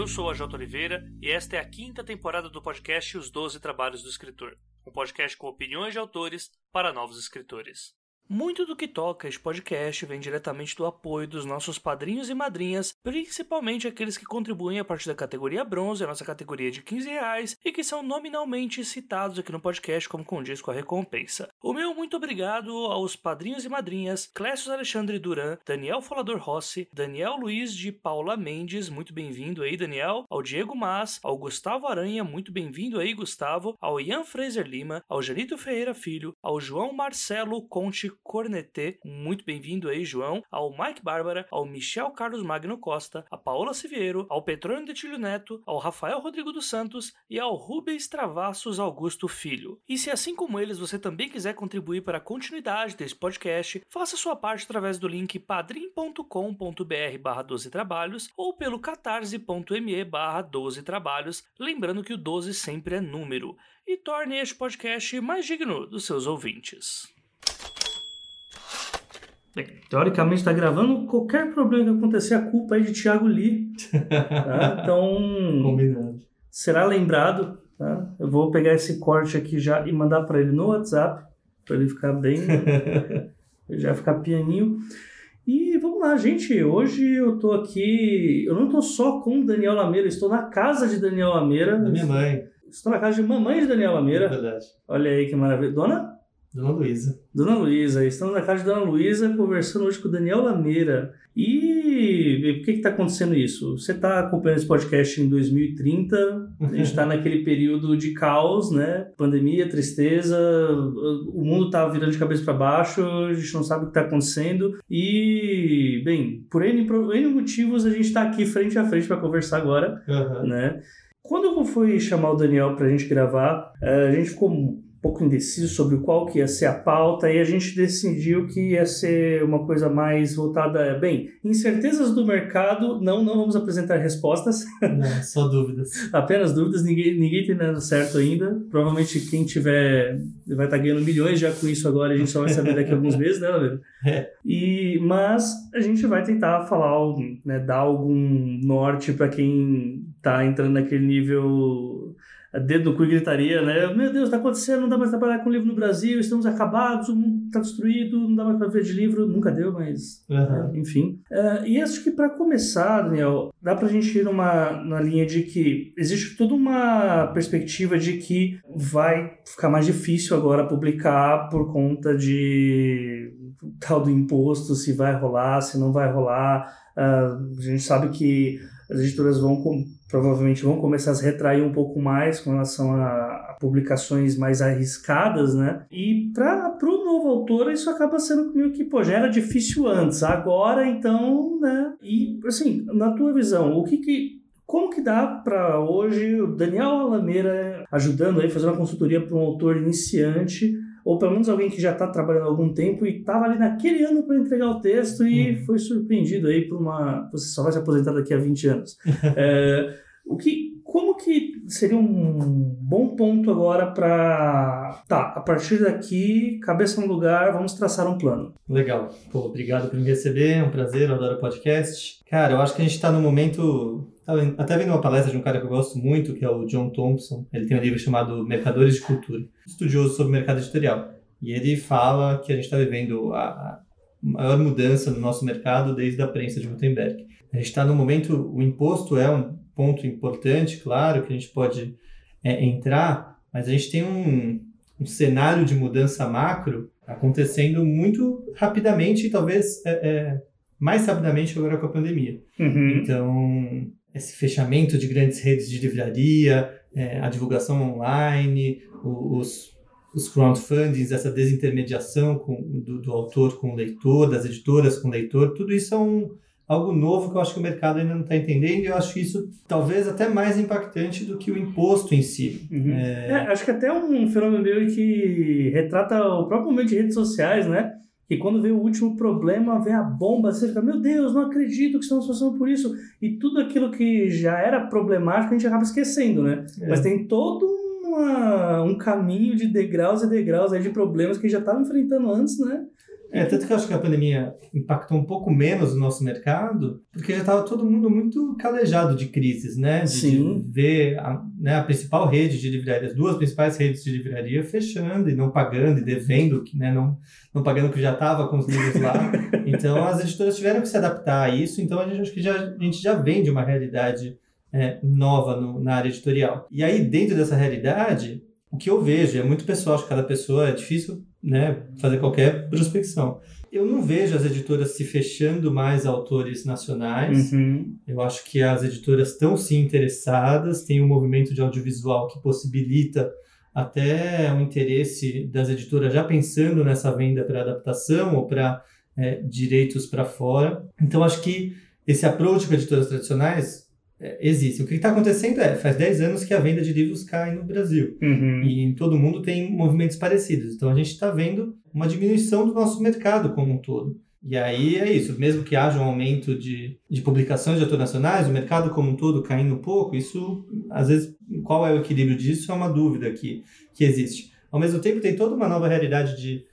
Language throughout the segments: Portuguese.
Eu sou a Jota Oliveira e esta é a quinta temporada do podcast Os Doze Trabalhos do Escritor, um podcast com opiniões de autores para novos escritores. Muito do que toca este podcast vem diretamente do apoio dos nossos padrinhos e madrinhas, principalmente aqueles que contribuem a partir da categoria bronze, a nossa categoria de 15 reais, e que são nominalmente citados aqui no podcast como condiz com a recompensa. O meu muito obrigado aos padrinhos e madrinhas Clécio Alexandre Duran, Daniel Folador Rossi, Daniel Luiz de Paula Mendes, muito bem-vindo aí, Daniel, ao Diego Mas, ao Gustavo Aranha, muito bem-vindo aí, Gustavo, ao Ian Fraser Lima, ao Janito Ferreira Filho, ao João Marcelo Conte Cornetê, muito bem-vindo aí, João, ao Mike Bárbara, ao Michel Carlos Magno Costa, a Paola Siviero, ao Petrônio Detilho Neto, ao Rafael Rodrigo dos Santos e ao Rubens Travassos Augusto Filho. E se assim como eles você também quiser contribuir para a continuidade desse podcast, faça sua parte através do link padrim.com.br barra 12 trabalhos ou pelo catarse.me barra 12 trabalhos, lembrando que o 12 sempre é número, e torne este podcast mais digno dos seus ouvintes. Bem, teoricamente está gravando. Qualquer problema que acontecer, a culpa é de Thiago Lee. Tá? Então. Combinado. Será lembrado. Tá? Eu vou pegar esse corte aqui já e mandar para ele no WhatsApp. Para ele ficar bem. já ficar pianinho. E vamos lá, gente. Hoje eu tô aqui. Eu não tô só com Daniel Lameira, estou na casa de Daniel Lameira. Da minha mãe. Estou na casa de mamãe de Daniel Lameira. É verdade. Olha aí que maravilha. Dona? Dona Luísa. Dona Luísa, estamos na casa de Dona Luísa conversando hoje com o Daniel Lameira. E por que está acontecendo isso? Você está acompanhando esse podcast em 2030, a gente está naquele período de caos, né? Pandemia, tristeza, o mundo está virando de cabeça para baixo, a gente não sabe o que está acontecendo. E, bem, por N, por N motivos a gente está aqui frente a frente para conversar agora, Uhum. né? Quando eu fui chamar o Daniel para a gente gravar, eh, a gente ficou pouco indeciso sobre qual que ia ser a pauta e a gente decidiu que ia ser uma coisa mais voltada, bem, incertezas do mercado, não, não vamos apresentar respostas, Não, só dúvidas. apenas dúvidas, ninguém, ninguém tem nada certo ainda, provavelmente quem tiver vai estar ganhando milhões já com isso agora, a gente só vai saber daqui a alguns meses, né? É. E, mas a gente vai tentar falar, né, dar algum norte para quem está entrando naquele nível dedo no cu e gritaria, né? Meu Deus, está acontecendo, não dá mais trabalhar com livro no Brasil, estamos acabados, o mundo está destruído, não dá mais para ver de livro, nunca deu, mas Uhum. enfim. Eh, e acho que para começar, Daniel, dá para a gente ir numa, numa linha de que existe toda uma perspectiva de que vai ficar mais difícil agora publicar por conta de tal do imposto, se vai rolar, se não vai rolar. Ah, a gente sabe que as editoras vão provavelmente vão começar a se retrair um pouco mais com relação a, a publicações mais arriscadas, né? E para o novo autor isso acaba sendo meio que, pô, já era difícil antes, agora então, né? E assim, na tua visão, o que que como que dá para hoje o Daniel Alameira ajudando aí, fazendo uma consultoria para um autor iniciante, ou pelo menos alguém que já está trabalhando há algum tempo e estava ali naquele ano para entregar o texto e Uhum. foi surpreendido aí por uma. Você só vai se aposentar daqui a 20 anos. É, o que, como que seria um bom ponto agora para. Tá, a partir daqui, cabeça no lugar, vamos traçar um plano. Legal. Pô, obrigado por me receber, é um prazer, eu adoro podcast. Cara, eu acho que a gente está no momento. Até vendo uma palestra de um cara que eu gosto muito, que é o John Thompson. Ele tem um livro chamado Mercadores de Cultura, estudioso sobre mercado editorial. E ele fala que a gente está vivendo a, maior mudança no nosso mercado desde a prensa de Gutenberg. A gente está no momento, o imposto é um ponto importante, claro, que a gente pode é, entrar, mas a gente tem um, um cenário de mudança macro acontecendo muito rapidamente e talvez é, é, mais rapidamente agora com a pandemia. Então, esse fechamento de grandes redes de livraria, é, a divulgação online, os, os crowdfundings, essa desintermediação com, do, do autor com o leitor, das editoras com o leitor, tudo isso é um, algo novo que eu acho que o mercado ainda não está entendendo e eu acho isso talvez até mais impactante do que o imposto em si. Uhum. É, É, acho que até um fenômeno meio que retrata o próprio momento de redes sociais, né? Que quando vem o último problema, vem a bomba, você fica, meu Deus, não acredito que estamos passando por isso. E tudo aquilo que já era problemático a gente acaba esquecendo, né? é. Mas tem todo um uma, um caminho de degraus e degraus aí de problemas que já estava enfrentando antes, né? É, tanto que eu acho que a pandemia impactou um pouco menos o nosso mercado, porque já estava todo mundo muito calejado de crises, né? De, Sim. de ver a, né, a principal rede de livraria, as duas principais redes de livraria fechando e não pagando e devendo, né? não, não pagando o que já estava com os livros lá. Então as editoras tiveram que se adaptar a isso, então a gente acho que já, a gente já vem de uma realidade é, nova no, na área editorial. E aí, dentro dessa realidade, o que eu vejo, é muito pessoal, acho que cada pessoa é difícil né, fazer qualquer prospecção. Eu não vejo as editoras se fechando mais a autores nacionais. Uhum. Eu acho que as editoras estão sim interessadas, tem um movimento de audiovisual que possibilita até o interesse das editoras já pensando nessa venda para adaptação ou para é, direitos para fora. Então acho que esse approach com editoras tradicionais existe. O que está acontecendo é, faz 10 anos que a venda de livros cai no Brasil. Uhum. E em todo mundo tem movimentos parecidos. Então a gente está vendo uma diminuição do nosso mercado como um todo. E aí é isso, mesmo que haja um aumento de, de publicações de autores nacionais, o mercado como um todo caindo um pouco, isso, às vezes, qual é o equilíbrio disso é uma dúvida que, que existe. Ao mesmo tempo, tem toda uma nova realidade de,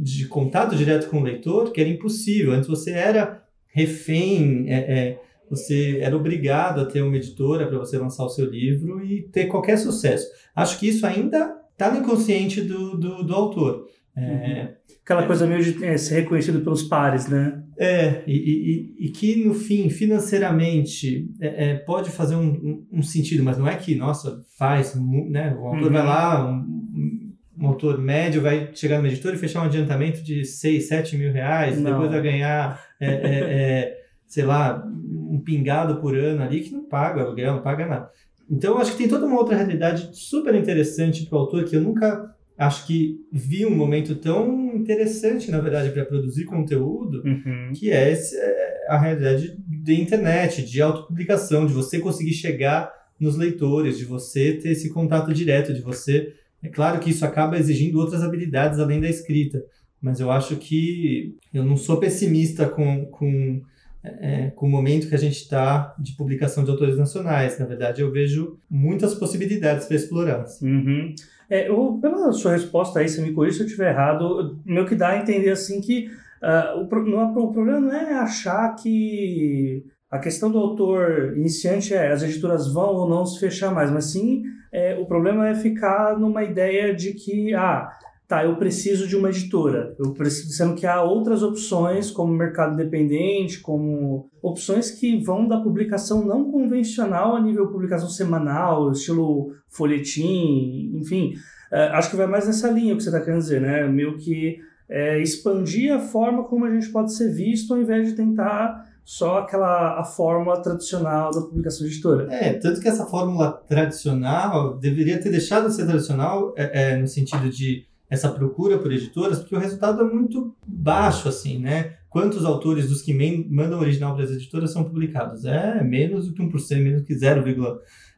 de contato direto com o leitor que era impossível. Antes você era refém, é, é, você era obrigado a ter uma editora para você lançar o seu livro e ter qualquer sucesso. Acho que isso ainda está no inconsciente do, do, do autor. É, Aquela coisa meio de é, ser reconhecido pelos pares, né? É, e, e, e que no fim, financeiramente, é, é, pode fazer um, um, um, sentido, mas não é que, nossa, faz, né? O autor uhum. vai lá, um, um, autor médio vai chegar no editor e fechar um adiantamento de 6, 7 mil reais, não. depois vai ganhar, é, sei lá, um pingado por ano ali que não paga aluguel, não paga nada. Então, acho que tem toda uma outra realidade super interessante para o autor que eu nunca acho que vi um momento tão interessante, na verdade, para produzir conteúdo, uhum. que é, esse, é, a realidade da internet, de autopublicação, de você conseguir chegar nos leitores, de você ter esse contato direto, de você. É claro que isso acaba exigindo outras habilidades além da escrita, mas eu acho que eu não sou pessimista com, com, é, com o momento que a gente está de publicação de autores nacionais. Na verdade, eu vejo muitas possibilidades para explorar. Uhum. É, eu, pela sua resposta aí, se me corrija se eu estiver errado, meu que dá a entender assim que uh, o, não, o problema não é achar que a questão do autor iniciante é as editoras vão ou não se fechar mais, mas sim é, o problema é ficar numa ideia de que ah, tá, eu preciso de uma editora. Eu preciso, sendo que há outras opções, como mercado independente, como opções que vão da publicação não convencional a nível publicação semanal, estilo folhetim, enfim. É, acho que vai mais nessa linha que você está querendo dizer, né? Meio que é, expandir a forma como a gente pode ser visto, ao invés de tentar só aquela a fórmula tradicional da publicação editora. É, tanto que essa fórmula tradicional deveria ter deixado de ser tradicional é, é, no sentido de essa procura por editoras, porque o resultado é muito baixo, assim, né? Quantos autores dos que mandam original para as editoras são publicados? É menos do que 1%, menos que 0,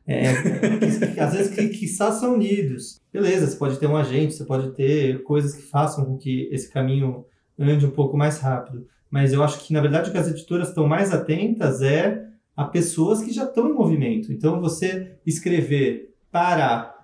é, que, às vezes que, que são unidos. Beleza, você pode ter um agente, você pode ter coisas que façam com que esse caminho ande um pouco mais rápido. Mas eu acho que, na verdade, o que as editoras estão mais atentas é a pessoas que já estão em movimento. Então, você escrever, parar,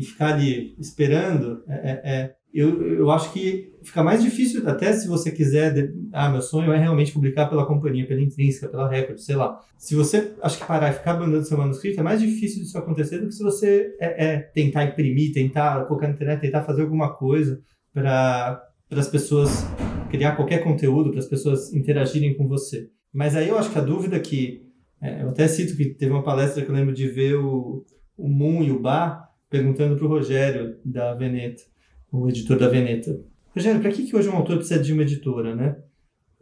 e ficar ali esperando, é, é, é, eu, eu acho que fica mais difícil, até se você quiser. Ah, meu sonho é realmente publicar pela companhia, pela intrínseca, pela Record, sei lá. Se você, acho que parar e ficar mandando seu manuscrito, é mais difícil disso acontecer do que se você é, é tentar imprimir, tentar colocar na internet, tentar fazer alguma coisa para as pessoas criar qualquer conteúdo, para as pessoas interagirem com você. Mas aí eu acho que a dúvida que. É, eu até cito que teve uma palestra que eu lembro de ver o, o Moon e o Bar perguntando para o Rogério da Veneta, o editor da Veneta. Rogério, para que, que hoje um autor precisa de uma editora, né?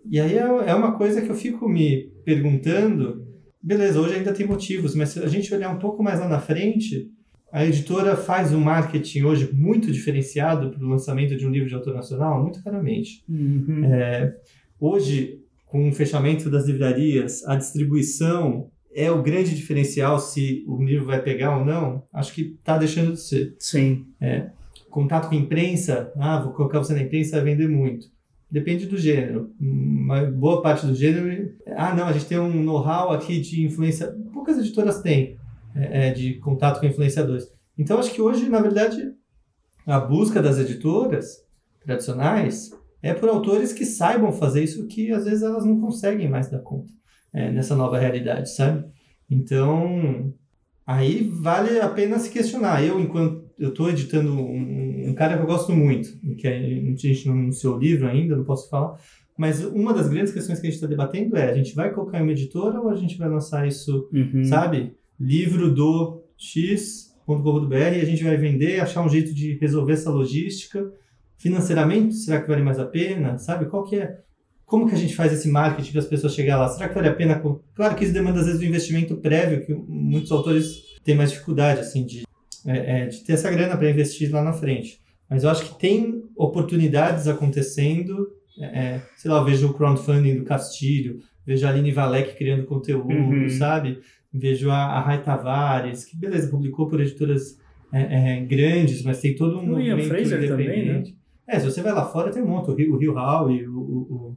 E aí é, é uma coisa que eu fico me perguntando. Beleza, hoje ainda tem motivos, mas se a gente olhar um pouco mais lá na frente, a editora faz um marketing hoje muito diferenciado para o lançamento de um livro de autor nacional? Muito raramente. Uhum. É, hoje, com o fechamento das livrarias, a distribuição é o grande diferencial se o livro vai pegar ou não? Acho que está deixando de ser. Sim. É, contato com a imprensa, ah, vou colocar você na imprensa, vai vender muito. Depende do gênero. Uma boa parte do gênero. Ah, não, a gente tem um know-how aqui de influência. Poucas editoras têm é, é, de contato com influenciadores. Então, acho que hoje, na verdade, a busca das editoras tradicionais é por autores que saibam fazer isso que às vezes elas não conseguem mais dar conta é, nessa nova realidade, sabe? Então, aí vale a pena se questionar. Eu, enquanto eu estou editando um, um, cara que eu gosto muito, que a gente não anunciou o livro ainda, não posso falar, mas uma das grandes questões que a gente está debatendo é: a gente vai colocar em uma editora ou a gente vai lançar isso, uhum. sabe? Livro do X.com.br e a gente vai vender, achar um jeito de resolver essa logística. Financeiramente, será que vale mais a pena? Sabe? Qual que é como que a gente faz esse marketing para as pessoas chegar lá? Será que vale a pena? Claro que isso demanda às vezes um investimento prévio, que muitos autores têm mais dificuldade assim de, é, é, de ter essa grana para investir lá na frente. Mas eu acho que tem oportunidades acontecendo. É, é sei lá, eu vejo o crowdfunding do Castilho, vejo a Aline Valek criando conteúdo, uhum. sabe? Vejo a, a Rai Tavares, que beleza, publicou por editoras é, é, grandes, mas tem todo um o movimento Fraser. Também, né? É, se você vai lá fora, tem um monte. O Rio, o Rio Hall e o, o,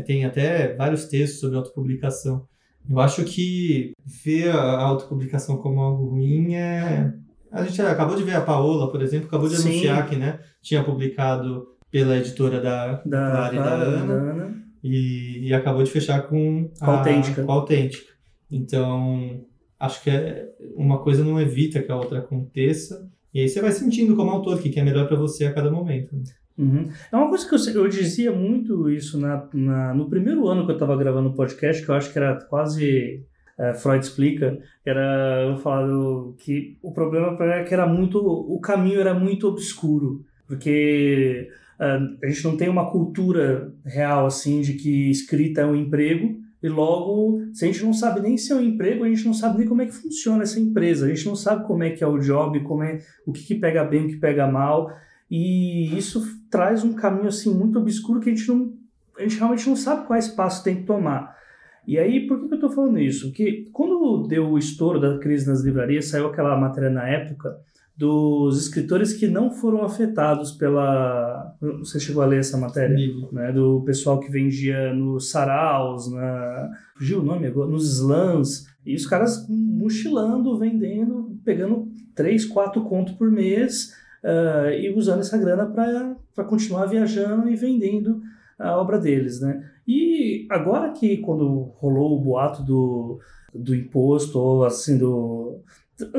tem até vários textos sobre autopublicação. Eu acho que ver a autopublicação como algo ruim é. A gente acabou de ver a Paola, por exemplo, acabou de Sim. anunciar que né, tinha publicado pela editora da, da Clara e da Ana, da Ana. E, e, acabou de fechar com a, a autêntica. Com a autêntica. Então, acho que é, uma coisa não evita que a outra aconteça. E aí você vai sentindo como autor o que é melhor para você a cada momento. Uhum. É uma coisa que eu, eu dizia muito isso na, na, no primeiro ano que eu estava gravando o podcast, que eu acho que era quase é, Freud explica, era eu falando que o problema era que era muito, o caminho era muito obscuro, porque uh, a gente não tem uma cultura real assim de que escrita é um emprego e logo, se a gente não sabe nem se é um emprego, a gente não sabe nem como é que funciona essa empresa, a gente não sabe como é que é o job, como é o que, que pega bem, o que pega mal. E isso traz um caminho assim muito obscuro que a gente não a gente realmente não sabe qual espaço tem que tomar. E aí, por que, que eu estou falando isso? Porque quando deu o estouro da crise nas livrarias, saiu aquela matéria na época dos escritores que não foram afetados pela. Você chegou a ler essa matéria? Né? Do pessoal que vendia nos saraus, na. Fugiu o nome agora? Nos slams. E os caras mochilando, vendendo, pegando 3, 4 contos por mês uh, e usando essa grana para continuar viajando e vendendo a obra deles, né? E agora que quando rolou o boato do, do imposto ou assim do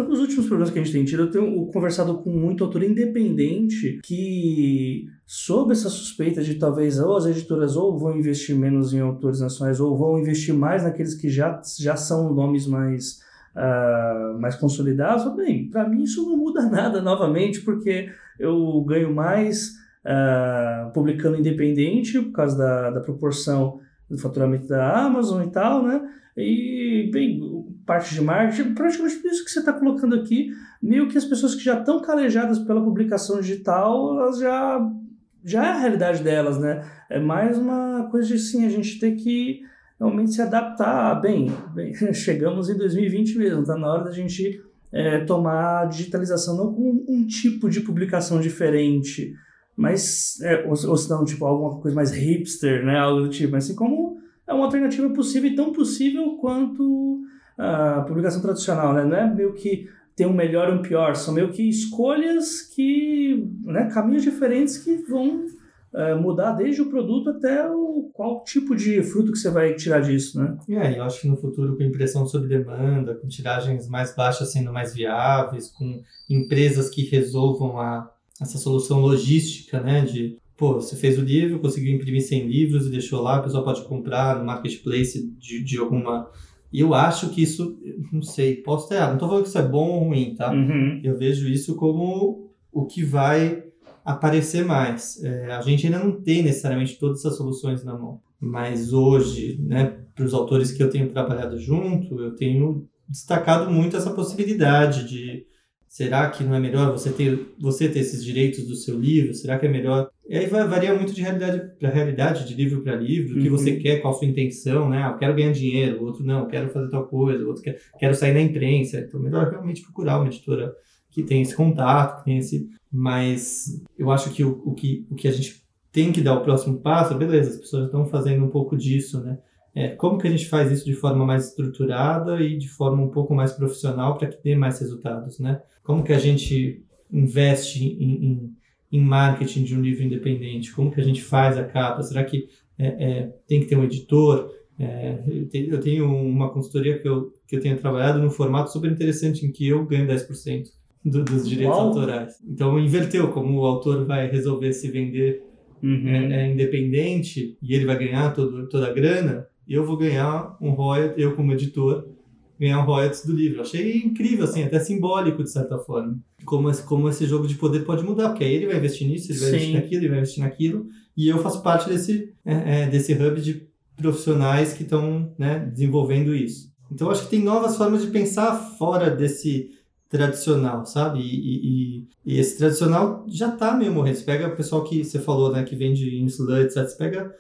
os últimos problemas que a gente tem tido, eu tenho conversado com muito autor independente que, sob essa suspeita de talvez ou as editoras ou vão investir menos em autores nacionais ou vão investir mais naqueles que já, já são nomes mais uh, mais consolidados, bem, para mim isso não muda nada novamente, porque eu ganho mais uh, publicando independente por causa da, da proporção do faturamento da Amazon e tal, né? E, bem, parte de marketing, praticamente tudo isso que você está colocando aqui, meio que as pessoas que já estão calejadas pela publicação digital, elas já, já é a realidade delas, né? É mais uma coisa de, sim, a gente ter que realmente se adaptar. Bem, bem chegamos em 2020 mesmo, está na hora da gente é, tomar a digitalização não como um tipo de publicação diferente, mas, é, ou, ou se não, tipo, alguma coisa mais hipster, né, algo do tipo, mas assim como é uma alternativa possível e tão possível quanto a publicação tradicional, né, não é meio que tem um melhor e um pior, são meio que escolhas que, né, caminhos diferentes que vão é, mudar desde o produto até o qual tipo de fruto que você vai tirar disso, né? É, eu acho que no futuro com impressão sob demanda, com tiragens mais baixas sendo mais viáveis, com empresas que resolvam a, essa solução logística, né, de pô, você fez o livro, conseguiu imprimir 100 livros e deixou lá, a pessoa pode comprar no marketplace de, de alguma e eu acho que isso, não sei, posso ter errado, não estou falando que isso é bom ou ruim, tá? Uhum. Eu vejo isso como o que vai aparecer mais. É, a gente ainda não tem necessariamente todas essas soluções na mão, mas hoje, né, para os autores que eu tenho trabalhado junto, eu tenho destacado muito essa possibilidade de será que não é melhor você ter você ter esses direitos do seu livro? Será que é melhor? E aí vai, varia muito de realidade para realidade, de livro para livro, o que uhum. você quer, qual a sua intenção, né? Ah, eu quero ganhar dinheiro, o outro não, eu quero fazer tal coisa, o outro quer, quero sair na imprensa. Então, melhor realmente procurar uma editora que tem esse contato, que tem esse mas eu acho que o, o, que o que a gente tem que dar o próximo passo, beleza, as pessoas estão fazendo um pouco disso, né? é, como que a gente faz isso de forma mais estruturada e de forma um pouco mais profissional para que dê mais resultados, né? Como que a gente investe em, em, em, marketing de um livro independente? Como que a gente faz a capa? Será que é, é, tem que ter um editor? É, eu tenho uma consultoria que eu, que eu tenho trabalhado num formato super interessante em que eu ganho 10% do, dos direitos Uau. autorais. Então inverteu, como o autor vai resolver se vender uhum. é, é, independente e ele vai ganhar todo, toda a grana, eu vou ganhar um royalty, eu como editor, ganhar um royalties do livro. Achei incrível, assim, até simbólico de certa forma. Como esse, como esse jogo de poder pode mudar, porque aí ele vai investir nisso, ele vai Sim. investir naquilo, ele vai investir naquilo, e eu faço parte desse, é, é, desse hub de profissionais que estão né, desenvolvendo isso. Então, acho que tem novas formas de pensar fora desse tradicional, sabe? E, e, e esse tradicional já está meio morrendo. Você pega o pessoal que você falou, né, que vende em sluts, você pega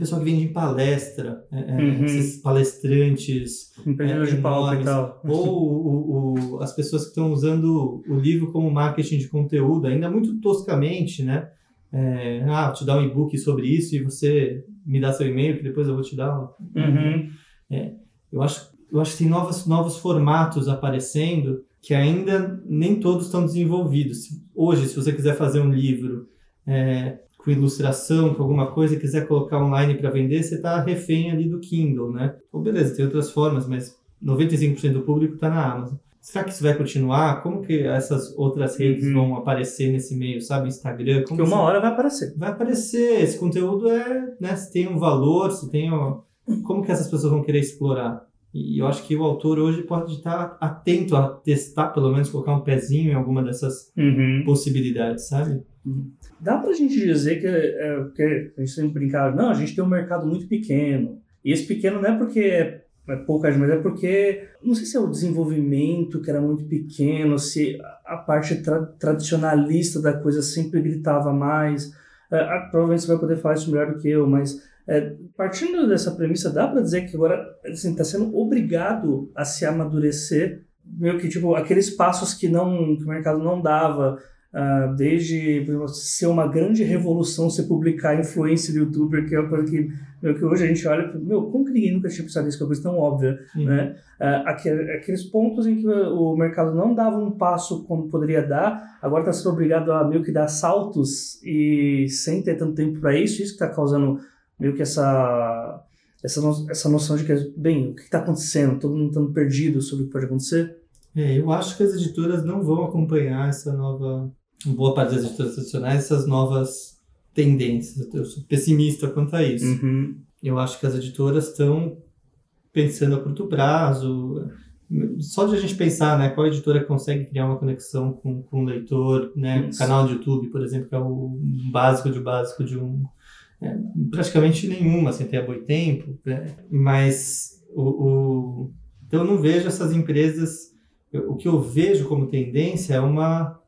pessoal que vende em palestra, é, é, uhum. esses palestrantes. Empreendedores é, de palco e tal. Ou o, o, as pessoas que estão usando o livro como marketing de conteúdo, ainda muito toscamente, né? É, ah, vou te dar um e-book sobre isso e você me dá seu e-mail que depois eu vou te dar. Uhum. É, eu, acho, eu acho que tem novos, novos formatos aparecendo que ainda nem todos estão desenvolvidos. Hoje, se você quiser fazer um livro é, com ilustração, com alguma coisa, e quiser colocar online para vender, você está refém ali do Kindle, né? Ou beleza, tem outras formas, mas 95% do público está na Amazon. Será que isso vai continuar? Como que essas outras redes uhum. vão aparecer nesse meio, sabe? Instagram? Porque uma hora vai aparecer. Vai aparecer. Esse conteúdo é, né? Se tem um valor, se tem um... Como que essas pessoas vão querer explorar? E eu acho que o autor hoje pode estar atento a testar, pelo menos colocar um pezinho em alguma dessas uhum. possibilidades, sabe? Uhum. Dá pra gente dizer que, é, que a gente sempre brincava, não, a gente tem um mercado muito pequeno. E esse pequeno não é porque é, é pouca gente, mas é porque, não sei se é o desenvolvimento que era muito pequeno, se a parte tra tradicionalista da coisa sempre gritava mais. É, provavelmente você vai poder falar isso melhor do que eu, mas é, partindo dessa premissa, dá para dizer que agora está assim, tá sendo obrigado a se amadurecer, meio que tipo aqueles passos que não que o mercado não dava, uh, desde exemplo, ser uma grande revolução se publicar influência do youtuber, que é uma coisa que, meu, que hoje a gente olha, meu, como que ninguém nunca tinha pensado nisso, que é uma coisa tão óbvia, uhum. né? Uh, aqueles pontos em que o mercado não dava um passo como poderia dar, agora está sendo obrigado a meio que dar saltos e sem ter tanto tempo para isso, isso que está causando meio que essa essa, no, essa noção de que, bem, o que está acontecendo? Todo mundo está perdido sobre o que pode acontecer? É, eu acho que as editoras não vão acompanhar essa nova, boa parte das editoras tradicionais, essas novas tendências. Eu sou pessimista quanto a isso. Uhum. Eu acho que as editoras estão pensando a curto prazo. Só de a gente pensar, né, qual editora consegue criar uma conexão com, com o leitor, né, um canal de YouTube, por exemplo, que é o básico de básico de um é, praticamente nenhuma, sem ter a Boitempo, né? mas o, o, então eu não vejo essas empresas, eu, o que eu vejo como tendência é uma,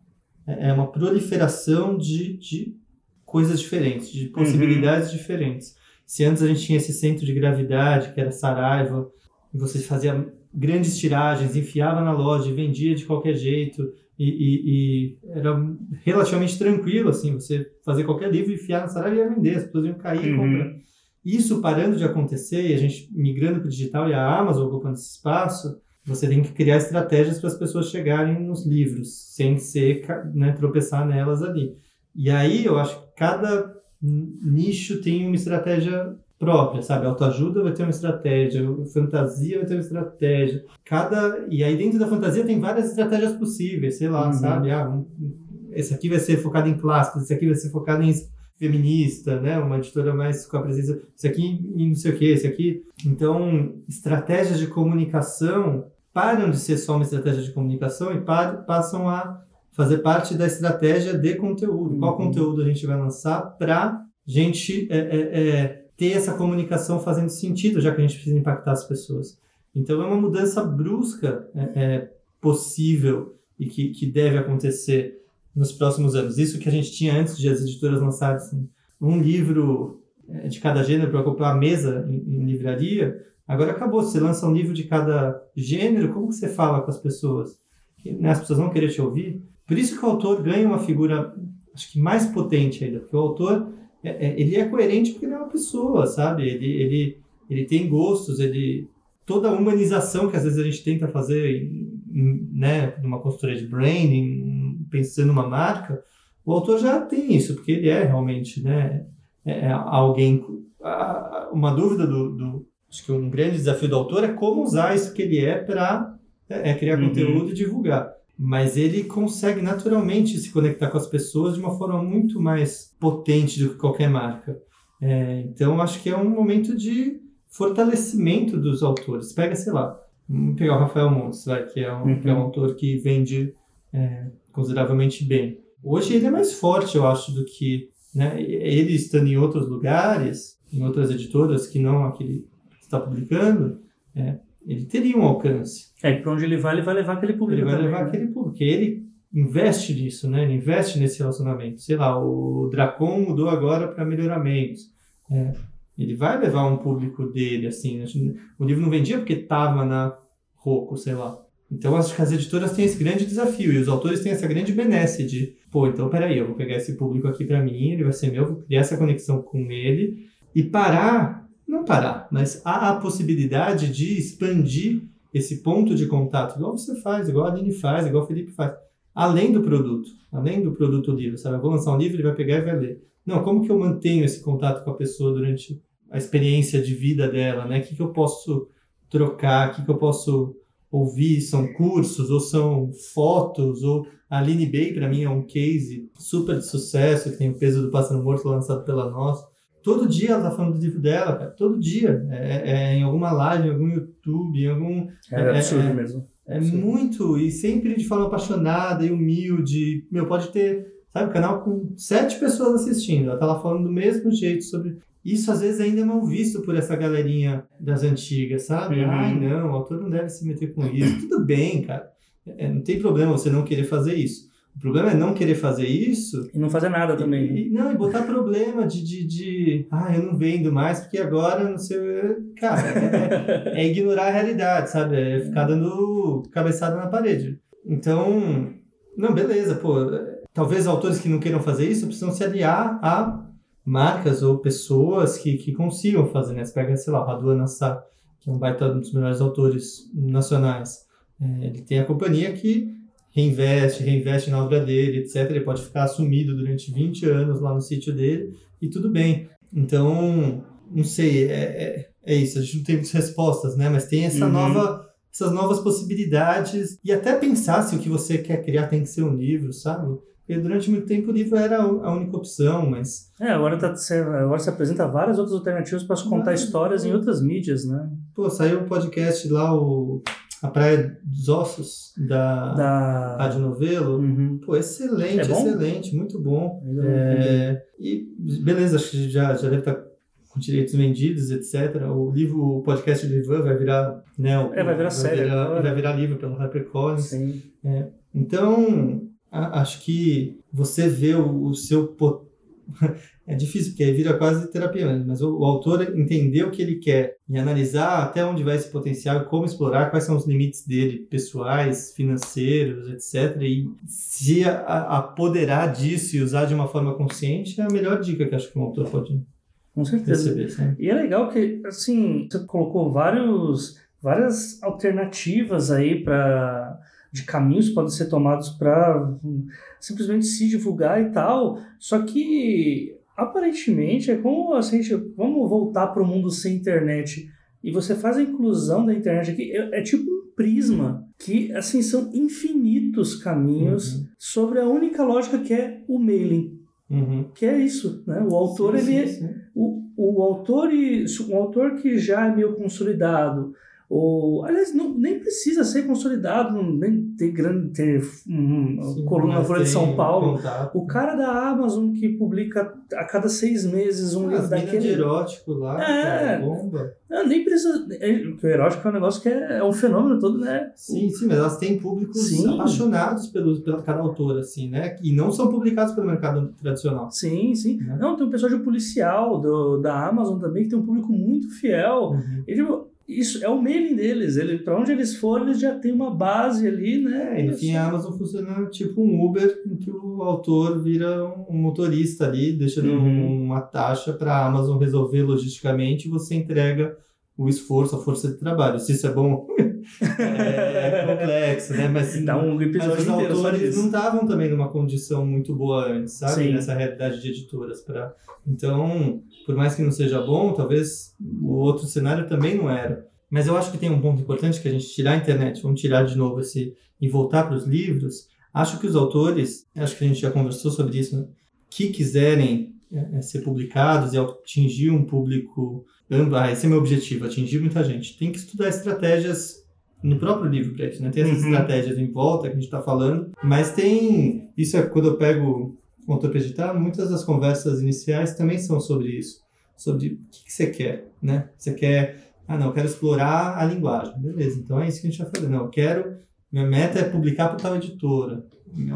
é uma proliferação de, de coisas diferentes, de possibilidades uhum. diferentes. Se antes a gente tinha esse centro de gravidade, que era Saraiva, e você fazia grandes tiragens, enfiava na loja e vendia de qualquer jeito, e, e, e, era relativamente tranquilo, assim, você fazer qualquer livro, enfiar na Saraiva e ia vender, as pessoas iam cair e uhum. comprar. Isso parando de acontecer e a gente migrando para o digital e a Amazon ocupando esse espaço, você tem que criar estratégias para as pessoas chegarem nos livros, sem ser, né, tropeçar nelas ali. E aí eu acho que cada nicho tem uma estratégia própria, sabe? Autoajuda vai ter uma estratégia, fantasia vai ter uma estratégia. Cada e aí dentro da fantasia tem várias estratégias possíveis, sei lá, uhum. sabe? Ah, um, esse aqui vai ser focado em clássicos, esse aqui vai ser focado em feminista, né? Uma editora mais com a presença, esse aqui em não sei o que, esse aqui. Então, estratégias de comunicação param de ser só uma estratégia de comunicação e passam a fazer parte da estratégia de conteúdo. Uhum. Qual conteúdo a gente vai lançar para gente é, é, é, ter essa comunicação fazendo sentido, já que a gente precisa impactar as pessoas. Então é uma mudança brusca é, é, possível e que, que deve acontecer nos próximos anos. Isso que a gente tinha antes de as editoras lançarem assim, um livro é, de cada gênero para ocupar a mesa em, em, livraria, agora acabou. Você lança um livro de cada gênero, como que você fala com as pessoas? Que, né, as pessoas vão querer te ouvir? Por isso que o autor ganha uma figura, acho que mais potente ainda, porque o autor é, é, ele é coerente porque ele é uma pessoa, sabe? Ele, ele, ele tem gostos, ele toda a humanização que às vezes a gente tenta fazer, né, numa consultoria de branding, pensando numa marca, o autor já tem isso, porque ele é realmente, né, é, é alguém. Uma dúvida do, do, Acho que um grande desafio do autor é como usar isso que ele é para é, é, criar uhum. conteúdo e divulgar. Mas ele consegue naturalmente se conectar com as pessoas de uma forma muito mais potente do que qualquer marca. É, então, acho que é um momento de fortalecimento dos autores. Pega, sei lá, vamos pegar o Rafael Montes, vai, que, é um, uhum. que é um autor que vende é, consideravelmente bem. Hoje ele é mais forte, eu acho, do que né, ele estando em outros lugares, em outras editoras que não aquele que está publicando, é, ele teria um alcance. É, para onde ele vai, ele vai levar aquele público. Ele vai também, levar né? aquele público, porque ele investe nisso, né? Ele investe nesse relacionamento. Sei lá, o Dracon mudou agora para melhoramentos. É, ele vai levar um público dele, assim. O livro não vendia porque estava na Roco, sei lá. Então acho que as editoras têm esse grande desafio e os autores têm essa grande benesse de, pô, então peraí, eu vou pegar esse público aqui para mim, ele vai ser meu, vou criar essa conexão com ele e parar, não parar, mas há a possibilidade de expandir esse ponto de contato, igual você faz, igual a Aline faz, igual o Felipe faz, além do produto, além do produto livro, sabe? Eu vou lançar um livro, ele vai pegar e vai ler. Não, como que eu mantenho esse contato com a pessoa durante a experiência de vida dela, né? O que, que eu posso trocar, o que, que eu posso ouvir, são cursos, ou são fotos, ou a Aline Bay, para mim, é um case super de sucesso, que tem o peso do Pássaro Morto lançado pela Nós. Todo dia ela tá falando do livro dela, cara. Todo dia. É, é, é em alguma live, em algum YouTube, em algum... É, é absurdo é, mesmo. É muito, e sempre de forma apaixonada e humilde. Meu, pode ter, sabe, canal com sete pessoas assistindo. Ela tá lá falando do mesmo jeito sobre isso às vezes ainda é mal visto por essa galerinha das antigas, sabe? Uhum. Ai, não, o autor não deve se meter com isso. Tudo bem, cara. É, não tem problema você não querer fazer isso. O problema é não querer fazer isso. E não fazer nada também. E, né? e, não, e botar problema de, de, de. Ah, eu não vendo mais porque agora não sei. Cara, é, é ignorar a realidade, sabe? É ficar dando cabeçada na parede. Então, não, beleza, pô. Talvez autores que não queiram fazer isso precisam se aliar a marcas ou pessoas que, que consigam fazer, né? Você pega, sei lá, o Radu Nassar, que é um baita um dos melhores autores nacionais. É, ele tem a companhia que reinveste, reinveste na obra dele, etc. Ele pode ficar assumido durante 20 anos lá no sítio dele e tudo bem. Então, não sei, é, é, é isso. A gente não tem muitas respostas, né? Mas tem essa uhum. nova essas novas possibilidades e até pensar se o que você quer criar tem que ser um livro, sabe? Porque durante muito tempo o livro era a única opção, mas... É, agora, tá, agora se apresenta várias outras alternativas para se contar histórias em outras mídias, né? Pô, saiu um podcast lá, o A Praia dos Ossos, da, da... Rádio Novelo. Uhum. Pô, excelente, é excelente, muito bom. É, e beleza, acho que já, já deve estar tá com direitos vendidos, etc. O livro, o podcast do Ivan vai virar, né? O, é, vai virar vai série. Virar, vai virar livro pelo HarperCollins. Sim. É, então, acho que você vê o, o seu é difícil porque aí vira quase terapia, mas o, o, autor entender o que ele quer e analisar até onde vai esse potencial, como explorar, quais são os limites dele, pessoais, financeiros, etc. E se a, a apoderar disso e usar de uma forma consciente é a melhor dica que acho que um autor pode com certeza. Receber, e é legal que, assim, você colocou vários, várias alternativas aí para de caminhos que podem ser tomados para simplesmente se divulgar e tal. Só que aparentemente é como assim, vamos voltar para o mundo sem internet e você faz a inclusão da internet aqui é, é tipo um prisma que assim são infinitos caminhos uhum. sobre a única lógica que é o mailing. Uhum. Que é isso, né? O autor sim, ele sim, sim. O, o autor e o autor que já é meio consolidado ou, aliás, não, nem precisa ser consolidado, nem ter grande ter um, Sim, coluna na Folha de São Paulo. Contato. O cara da Amazon que publica a cada seis meses um ah, livro daquele. de erótico lá, é, cara, bomba. Não, nem precisa. É, o erótico é um negócio que é, é um fenômeno todo, né? Sim, sim, mas elas têm públicos sim. apaixonados pelo, pela cada autor, assim, né? E não são publicados pelo mercado tradicional. Sim, sim. Né? Não, tem um pessoal de policial do, da Amazon também que tem um público muito fiel. Uhum. E, tipo, isso é o mailing deles. Ele, para onde eles forem, eles já têm uma base ali, né? É, enfim, a Amazon funciona tipo um Uber, em que o autor vira um motorista ali, deixando uhum. uma taxa para a Amazon resolver logisticamente e você entrega o esforço, a força de trabalho. Se isso é bom, é, complexo, né? Mas, Dá um episódio mas os autores não estavam também numa condição muito boa antes, sabe? Sim. Nessa realidade de editoras. Pra... Então, por mais que não seja bom, talvez o outro cenário também não era. Mas eu acho que tem um ponto importante que a gente tirar a internet, vamos tirar de novo esse e voltar para os livros. Acho que os autores, acho que a gente já conversou sobre isso, né? que quiserem é, é, ser publicados e atingir um público amplo, ah, esse é meu objetivo, atingir muita gente. Tem que estudar estratégias no próprio livro para isso, né? Tem essas Uhum. estratégias em volta que a gente está falando, mas tem isso é quando eu pego o para editar, muitas das conversas iniciais também são sobre isso, sobre o que, que você quer, né? Você quer, ah não, eu quero explorar a linguagem, beleza? Então é isso que a gente vai fazer. Não, eu quero, minha meta é publicar para tal editora,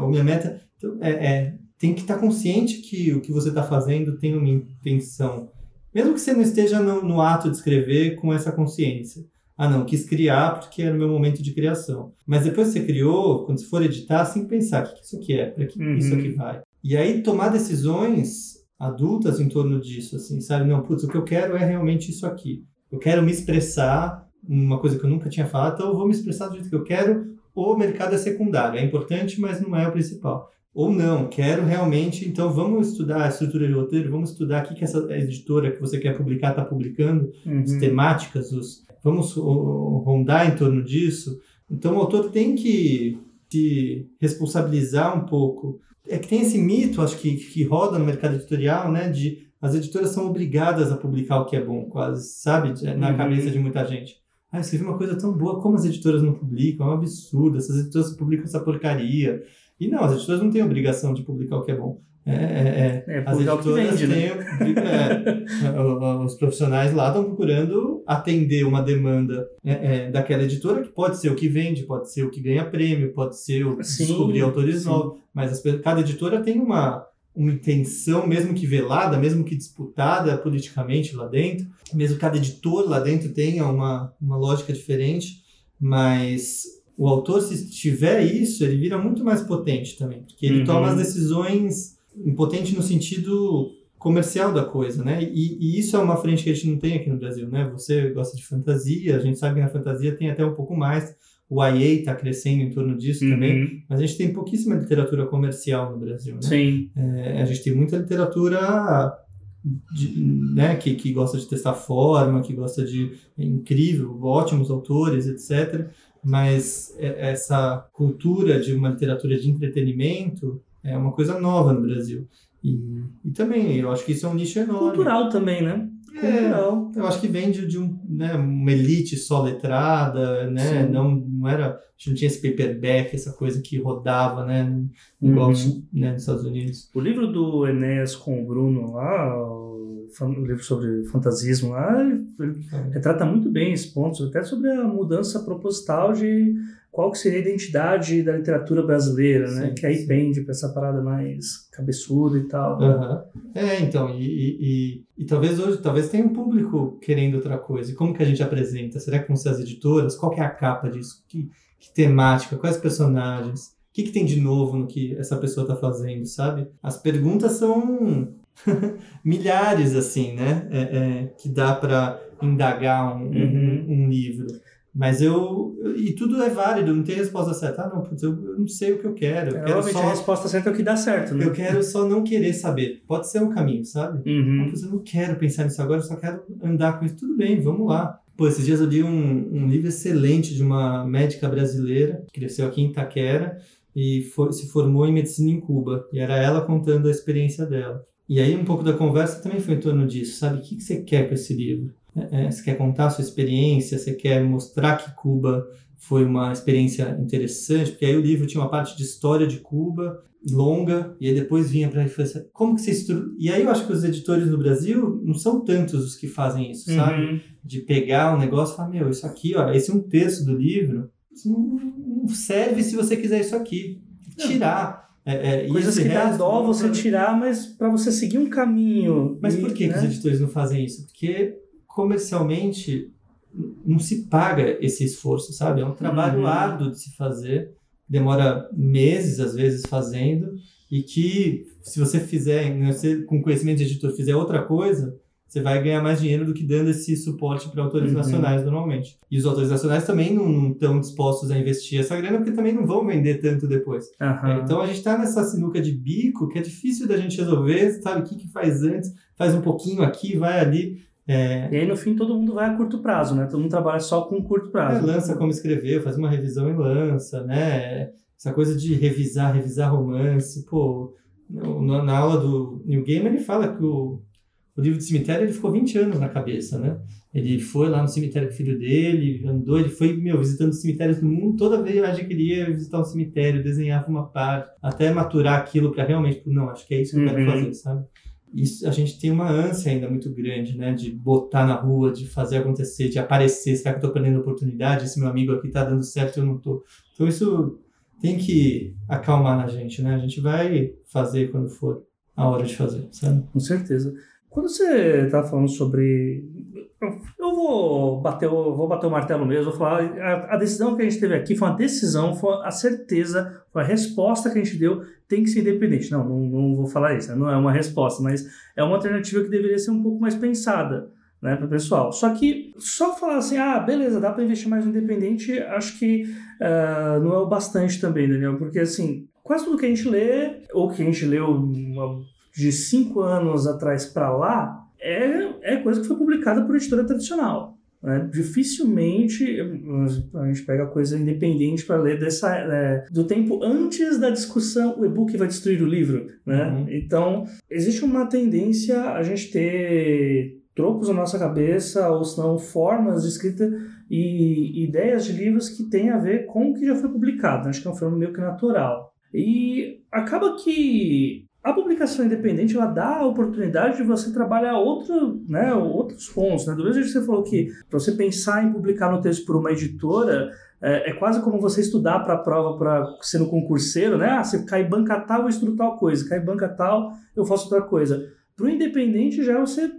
ou minha meta então, é, é tem que estar consciente que o que você está fazendo tem uma intenção. Mesmo que você não esteja no, no, ato de escrever com essa consciência. Ah, não, quis criar porque era o meu momento de criação. Mas depois que você criou, quando você for editar, que pensar o que isso aqui é, para que Uhum. isso aqui vai. E aí tomar decisões adultas em torno disso, assim, sabe? Não, putz, o que eu quero é realmente isso aqui. Eu quero me expressar, uma coisa que eu nunca tinha falado, então eu vou me expressar do jeito que eu quero. O mercado é secundário, é importante, mas não é o principal. Ou não, quero realmente, então vamos estudar a estrutura de roteiro, vamos estudar o que, que essa editora que você quer publicar está publicando, as Uhum. temáticas, os, vamos o- rondar em torno disso. Então o autor tem que se responsabilizar um pouco. É que tem esse mito, acho que, que roda no mercado editorial, né, de as editoras são obrigadas a publicar o que é bom, quase, sabe, na Uhum. cabeça de muita gente. Ah, eu escrevi uma coisa tão boa, como as editoras não publicam? É um absurdo, essas editoras publicam essa porcaria. E não, as editoras não têm obrigação de publicar o que é bom. É, é, é. É, As que editoras vende, né? têm. é, o- os profissionais lá estão procurando atender uma demanda é, é, daquela editora, que pode ser o que vende, pode ser o que ganha prêmio, pode ser o Sim, descobrir autores sim. novos. Mas as cada editora tem uma, uma intenção, mesmo que velada, mesmo que disputada politicamente lá dentro, mesmo que cada editor lá dentro tenha uma, uma lógica diferente, mas o autor, se tiver isso, ele vira muito mais potente também, porque ele Uhum. toma as decisões impotente no sentido comercial da coisa, né? E, e isso é uma frente que a gente não tem aqui no Brasil, né? Você gosta de fantasia, a gente sabe que na fantasia tem até um pouco mais. O IA está crescendo em torno disso também, Uhum. mas a gente tem pouquíssima literatura comercial no Brasil, né? Sim. É, a gente tem muita literatura de- né, que, que gosta de testar forma, que gosta de é incrível, ótimos autores, etc. Mas é- essa cultura de uma literatura de entretenimento é uma coisa nova no Brasil. E, e também eu acho que isso é um nicho enorme. Cultural também, né? É, Cultural. eu acho que vem de, de um, né, uma elite só letrada, né? Sim. Não, não era, a gente não tinha esse paperback, essa coisa que rodava, né? Igual Uhum. né, nos Estados Unidos. O livro do Enéas com o Bruno lá, o, livro sobre fantasismo lá, ele retrata muito bem esses pontos, até sobre a mudança proposital de qual que seria a identidade da literatura brasileira, né? Sim, que aí sim. pende para essa parada mais cabeçuda e tal. Aham. É, então, e, e, e, e talvez hoje, talvez tenha um público querendo outra coisa. E como que a gente apresenta? Será que vão ser as editoras? Qual que é a capa disso? Que, que temática? Quais personagens? O que, que tem de novo no que essa pessoa está fazendo, sabe? As perguntas são milhares, assim, né? É, é, que dá para indagar um, um- Uhum. um livro. Mas eu. E tudo é válido, não tem resposta certa. Ah, não, putz, eu, não sei o que eu quero. Eu quero Normalmente só a resposta certa é o que dá certo, né? eu quero só não querer saber. Pode ser um caminho, sabe? Uhum. Mas eu não quero pensar nisso agora, eu só quero andar com isso. Tudo bem, vamos lá. Pô, esses dias eu li um, um livro excelente de uma médica brasileira, que cresceu aqui em Itaquera e se formou em medicina em Cuba. E era ela contando a experiência dela. E aí um pouco da conversa também foi em torno disso, sabe? O que, que você quer com esse livro? É, é, você quer contar a sua experiência? Você quer mostrar que Cuba foi uma experiência interessante? Porque aí o livro tinha uma parte de história de Cuba longa e aí depois vinha para a infância. Como que você estru... E aí eu acho que os editores no Brasil não são tantos os que fazem isso, sabe? Uhum. De pegar um negócio e falar, meu, isso aqui, ó, esse é um terço do livro, isso não, serve se você quiser isso aqui. Tirar. É, é, Coisas que dá dó não você tirar, mas para você seguir um caminho. Mas e, por que, que os né? editores não fazem isso? Porque comercialmente não se paga esse esforço, sabe? É um trabalho Uhum. árduo de se fazer, demora meses às vezes fazendo, e que se você fizer, né, com conhecimento de editor, fizer outra coisa, você vai ganhar mais dinheiro do que dando esse suporte para autores Uhum. nacionais normalmente. E os autores nacionais também não estão dispostos a investir essa grana porque também não vão vender tanto depois. Aham. É, então a gente está nessa sinuca de bico que é difícil da gente resolver, sabe? O que, que faz antes, faz um pouquinho aqui, vai ali. É, E aí, no fim, todo mundo vai a curto prazo, né? Todo mundo trabalha só com curto é, prazo. lança como escrever, faz uma revisão e lança, né? Essa coisa de revisar, revisar romance. Pô, na aula do New Game ele fala que o, o livro de cemitério ele ficou 20 anos na cabeça, né? Ele foi lá no cemitério com o filho dele, andou, ele foi, meu, visitando cemitérios do mundo, toda vez que ele ia visitar um cemitério, desenhava uma parte, até maturar aquilo para realmente, não, acho que é isso que eu quero Uhum. fazer, sabe? Isso, a gente tem uma ânsia ainda muito grande, né? De botar na rua, de fazer acontecer, de aparecer. Será que eu tô perdendo oportunidade? Esse meu amigo aqui tá dando certo e eu não tô. Então isso tem que acalmar na gente, né? A gente vai fazer quando for a hora de fazer, sabe? Com certeza. Quando você está falando sobre. Eu vou bater, o- vou bater o martelo mesmo, vou falar. A, a decisão que a gente teve aqui foi uma decisão, foi a certeza, foi a resposta que a gente deu, tem que ser independente. Não, não, não vou falar isso, não é uma resposta, mas é uma alternativa que deveria ser um pouco mais pensada. Né, para o pessoal. Só que só falar assim, ah, beleza, dá para investir mais no independente, acho que ah, não é o bastante também, Daniel, porque assim, quase tudo que a gente lê, ou que a gente leu uma de cinco anos atrás para lá é, é coisa que foi publicada por editora tradicional. Né? Dificilmente a gente pega coisa independente para ler dessa, é, do tempo antes da discussão o e-book vai destruir o livro. Né? Uhum. Então, existe uma tendência a gente ter tropos na nossa cabeça, ou senão formas de escrita e ideias de livros que têm a ver com o que já foi publicado. Acho que é um fenômeno meio que natural. E acaba que a publicação independente ela dá a oportunidade de você trabalhar outro, né, outros pontos. Né? Do mesmo jeito que você falou que para você pensar em publicar no texto por uma editora, é, é quase como você estudar para a prova para ser no concurseiro, né? Ah, você cai banca tal, eu estudo tal coisa, cai banca tal, eu faço outra coisa. Para o independente já você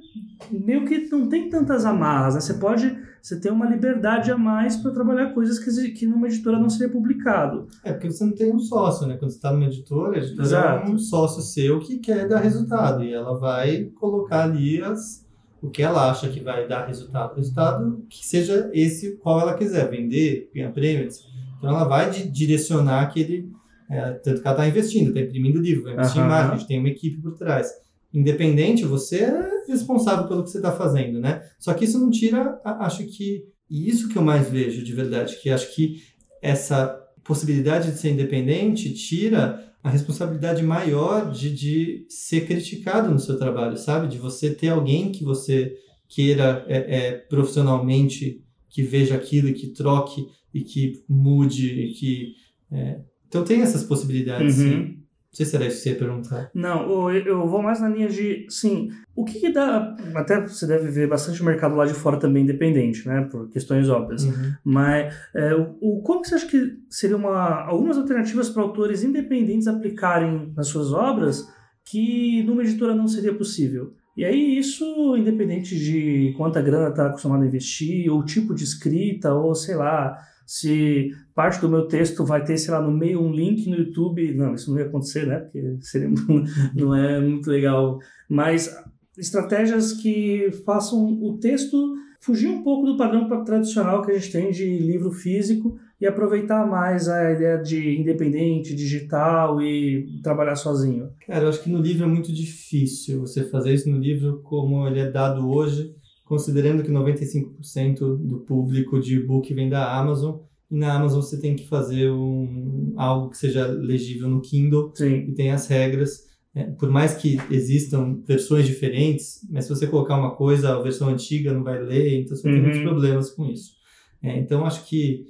meio que não tem tantas amarras, né? Você pode, você tem uma liberdade a mais para trabalhar coisas que, que numa editora não seria publicado. É porque você não tem um sócio, né? Quando você está numa editora, a editora Exato. é um sócio seu que quer dar resultado e ela vai colocar ali as, o que ela acha que vai dar resultado. Resultado que seja esse qual ela quiser, vender, ganhar prêmios. Então ela vai di- direcionar aquele. é, tanto que ela está investindo, está imprimindo livro, vai investir em Aham. marketing, tem uma equipe por trás. Independente, você é responsável pelo que você está fazendo, né? Só que isso não tira, acho que. E isso que eu mais vejo de verdade, que acho que essa possibilidade de ser independente tira a responsabilidade maior de, de ser criticado no seu trabalho, sabe? De você ter alguém que você queira é, é, profissionalmente que veja aquilo e que troque e que mude e que é, então tem essas possibilidades Uhum. sim. Não sei se era isso que você ia perguntar. Não, eu, eu vou mais na linha de, sim, o que, que dá, até você deve ver bastante mercado lá de fora também independente, né, por questões óbvias, Uhum. mas é, o, o- como você acha que seria uma, algumas alternativas para autores independentes aplicarem nas suas obras que numa editora não seria possível? E aí isso, independente de quanta grana está acostumado a investir, ou tipo de escrita, ou sei lá, se parte do meu texto vai ter, sei lá, no meio um link no YouTube. Não, isso não ia acontecer, né? Porque seria, não é muito legal. Mas estratégias que façam o texto fugir um pouco do padrão tradicional que a gente tem de livro físico e aproveitar mais a ideia de independente, digital e trabalhar sozinho. Cara, eu acho que no livro é muito difícil você fazer isso no livro como ele é dado hoje, considerando que 95% do público de e-book vem da Amazon, e na Amazon você tem que fazer um, algo que seja legível no Kindle, Sim. e tem as regras. É, por mais que existam versões diferentes, mas se você colocar uma coisa, a versão antiga não vai ler, então você tem Uhum. muitos problemas com isso. É, então acho que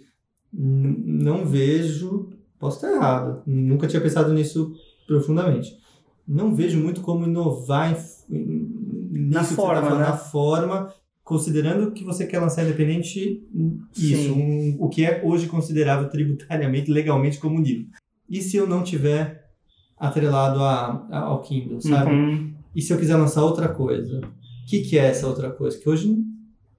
não vejo, posso estar errado, nunca tinha pensado nisso profundamente. Não vejo muito como inovar em, em, Na forma, tá falando, né? na forma, considerando que você quer lançar independente, isso, Sim. um- o que é hoje considerável tributariamente, legalmente como livro. E se eu não tiver atrelado a, a- ao Kindle, sabe? Uhum. E se eu quiser lançar outra coisa? O que, que é essa outra coisa? Que hoje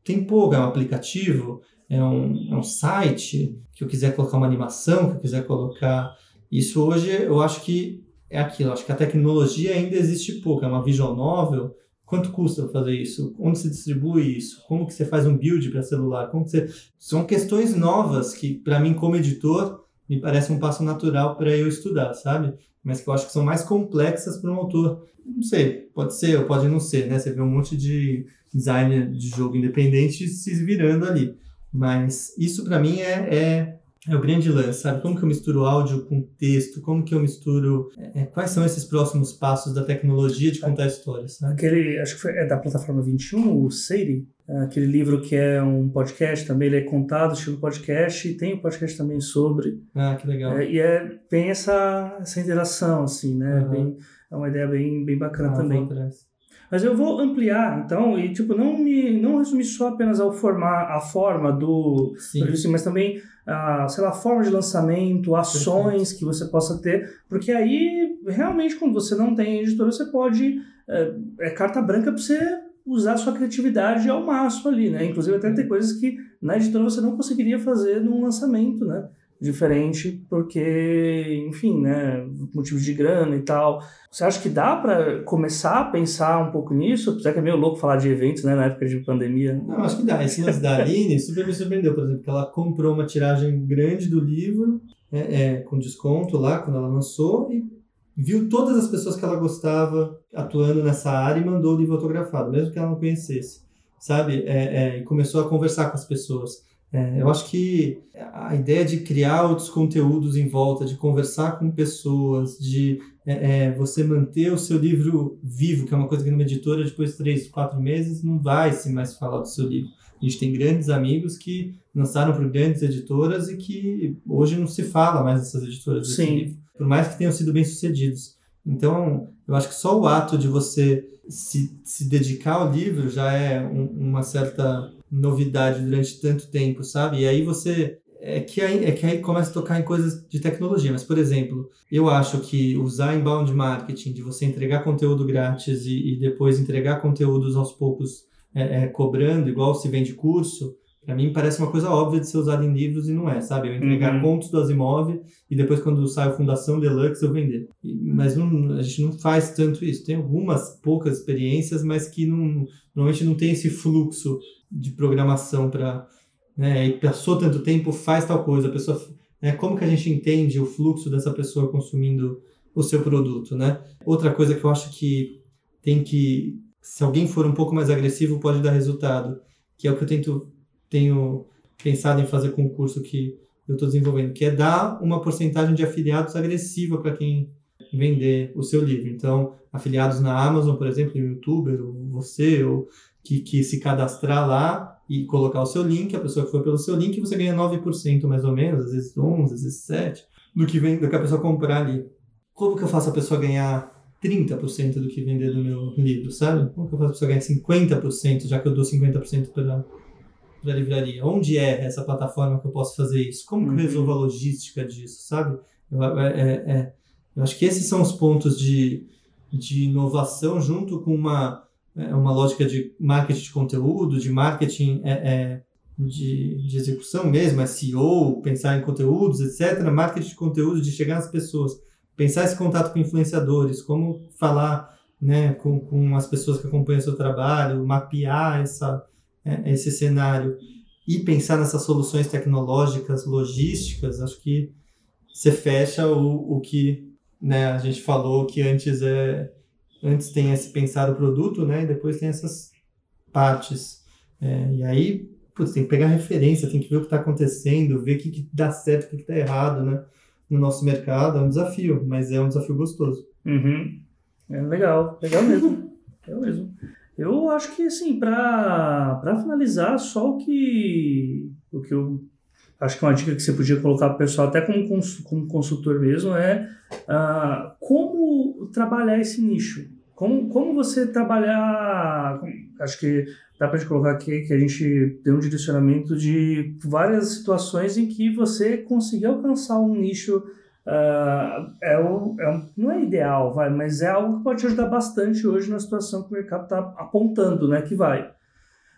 tem pouco, é um aplicativo, é um, é um site, que eu quiser colocar uma animação, que eu quiser colocar... Isso hoje eu acho que é aquilo, acho que a tecnologia ainda existe pouco, é uma visual novel quanto custa fazer isso? Onde se distribui isso? Como que você faz um build para celular? Como que você... São questões novas que, para mim, como editor, me parece um passo natural para eu estudar, sabe? Mas que eu acho que são mais complexas para um autor. Não sei, pode ser ou pode não ser, né? Você vê um monte de designer de jogo independente se virando ali. Mas isso para mim é, é é o grande lance, sabe? Como que eu misturo áudio com texto? Como que eu misturo... É, quais são esses próximos passos da tecnologia de contar histórias, né? Aquele, acho que foi, é da plataforma 21, o Seiri, aquele livro que é um podcast também, ele é contado, estilo podcast, e tem um podcast também sobre. Ah, que legal. É, e é bem essa, essa interação, assim, né? Uhum. Bem, é uma ideia bem, bem bacana ah, também. Mas eu vou ampliar, então, e tipo, não me não resumir só apenas ao formar a forma do, do mas também a, sei lá, forma de lançamento, ações Perfeito. que você possa ter, porque aí realmente quando você não tem editora, você pode é, é carta branca para você usar a sua criatividade ao máximo ali, né? Inclusive até ter coisas que na editora você não conseguiria fazer num lançamento, né? Diferente porque, enfim, né, motivos de grana e tal. Você acha que dá para começar a pensar um pouco nisso? Apesar que é meio louco falar de eventos, né, na época de pandemia. Não, acho que dá. Esse lance da Aline super me surpreendeu, por exemplo, que ela comprou uma tiragem grande do livro, é, é, com desconto lá, quando ela lançou, e viu todas as pessoas que ela gostava atuando nessa área e mandou o livro autografado, mesmo que ela não conhecesse, sabe? É, é, e começou a conversar com as pessoas. É, eu acho que a ideia de criar outros conteúdos em volta, de conversar com pessoas, de é, é, você manter o seu livro vivo, que é uma coisa que numa editora, depois de três, quatro meses, não vai se mais falar do seu livro. A gente tem grandes amigos que lançaram por grandes editoras e que hoje não se fala mais dessas editoras desse Sim. livro, por mais que tenham sido bem-sucedidos. Então, eu acho que só o ato de você se, se dedicar ao livro já é um, uma certa novidade durante tanto tempo, sabe? E aí você é que aí, é que aí começa a tocar em coisas de tecnologia. Mas, por exemplo, eu acho que usar inbound marketing, de você entregar conteúdo grátis e, e depois entregar conteúdos aos poucos é, é, cobrando, igual se vende curso, para mim parece uma coisa óbvia de ser usada em livros e não é, sabe? Eu entregar uhum. contos do Asimov e depois quando sai a Fundação Deluxe eu vender. Mas não, a gente não faz tanto isso. Tem algumas poucas experiências, mas que não, normalmente não tem esse fluxo de programação para né, e passou tanto tempo, faz tal coisa, a pessoa, né, como que a gente entende o fluxo dessa pessoa consumindo o seu produto, né? Outra coisa que eu acho que tem que, se alguém for um pouco mais agressivo, pode dar resultado, que é o que eu tento, tenho pensado em fazer com o curso que eu estou desenvolvendo, que é dar uma porcentagem de afiliados agressiva para quem vender o seu livro. Então, afiliados na Amazon, por exemplo, o youtuber, ou você, ou que, que se cadastrar lá e colocar o seu link, a pessoa que foi pelo seu link, você ganha 9% mais ou menos, às vezes 11%, às vezes 7%, do que, vem, do que a pessoa comprar ali. Como que eu faço a pessoa ganhar 30% do que vender do meu livro, sabe? Como que eu faço a pessoa ganhar 50%, já que eu dou 50% para para livraria? Onde é essa plataforma que eu posso fazer isso? Como que eu uhum. resolvo a logística disso, sabe? Eu, é, é, é, eu acho que esses são os pontos de, de inovação junto com uma é uma lógica de marketing de conteúdo, de marketing é, é, de, de execução mesmo, SEO, pensar em conteúdos, etc. Marketing de conteúdo, de chegar às pessoas, pensar esse contato com influenciadores, como falar né, com, com as pessoas que acompanham o seu trabalho, mapear essa, é, esse cenário e pensar nessas soluções tecnológicas, logísticas, acho que você fecha o, o que né, a gente falou que antes é antes tem esse pensar o produto, né? E depois tem essas partes. É, e aí, putz, tem que pegar referência, tem que ver o que está acontecendo, ver o que, que dá certo, o que está errado, né? No nosso mercado é um desafio, mas é um desafio gostoso. Uhum. É legal, legal mesmo. legal mesmo. Eu acho que, assim, para finalizar, só o que, o que eu acho que uma dica que você podia colocar para o pessoal, até como, como consultor mesmo, é uh, como trabalhar esse nicho. Como, como você trabalhar. Acho que dá para colocar aqui que a gente tem um direcionamento de várias situações em que você conseguir alcançar um nicho. Uh, é o, é não é ideal, vai, mas é algo que pode te ajudar bastante hoje na situação que o mercado está apontando, né, que vai.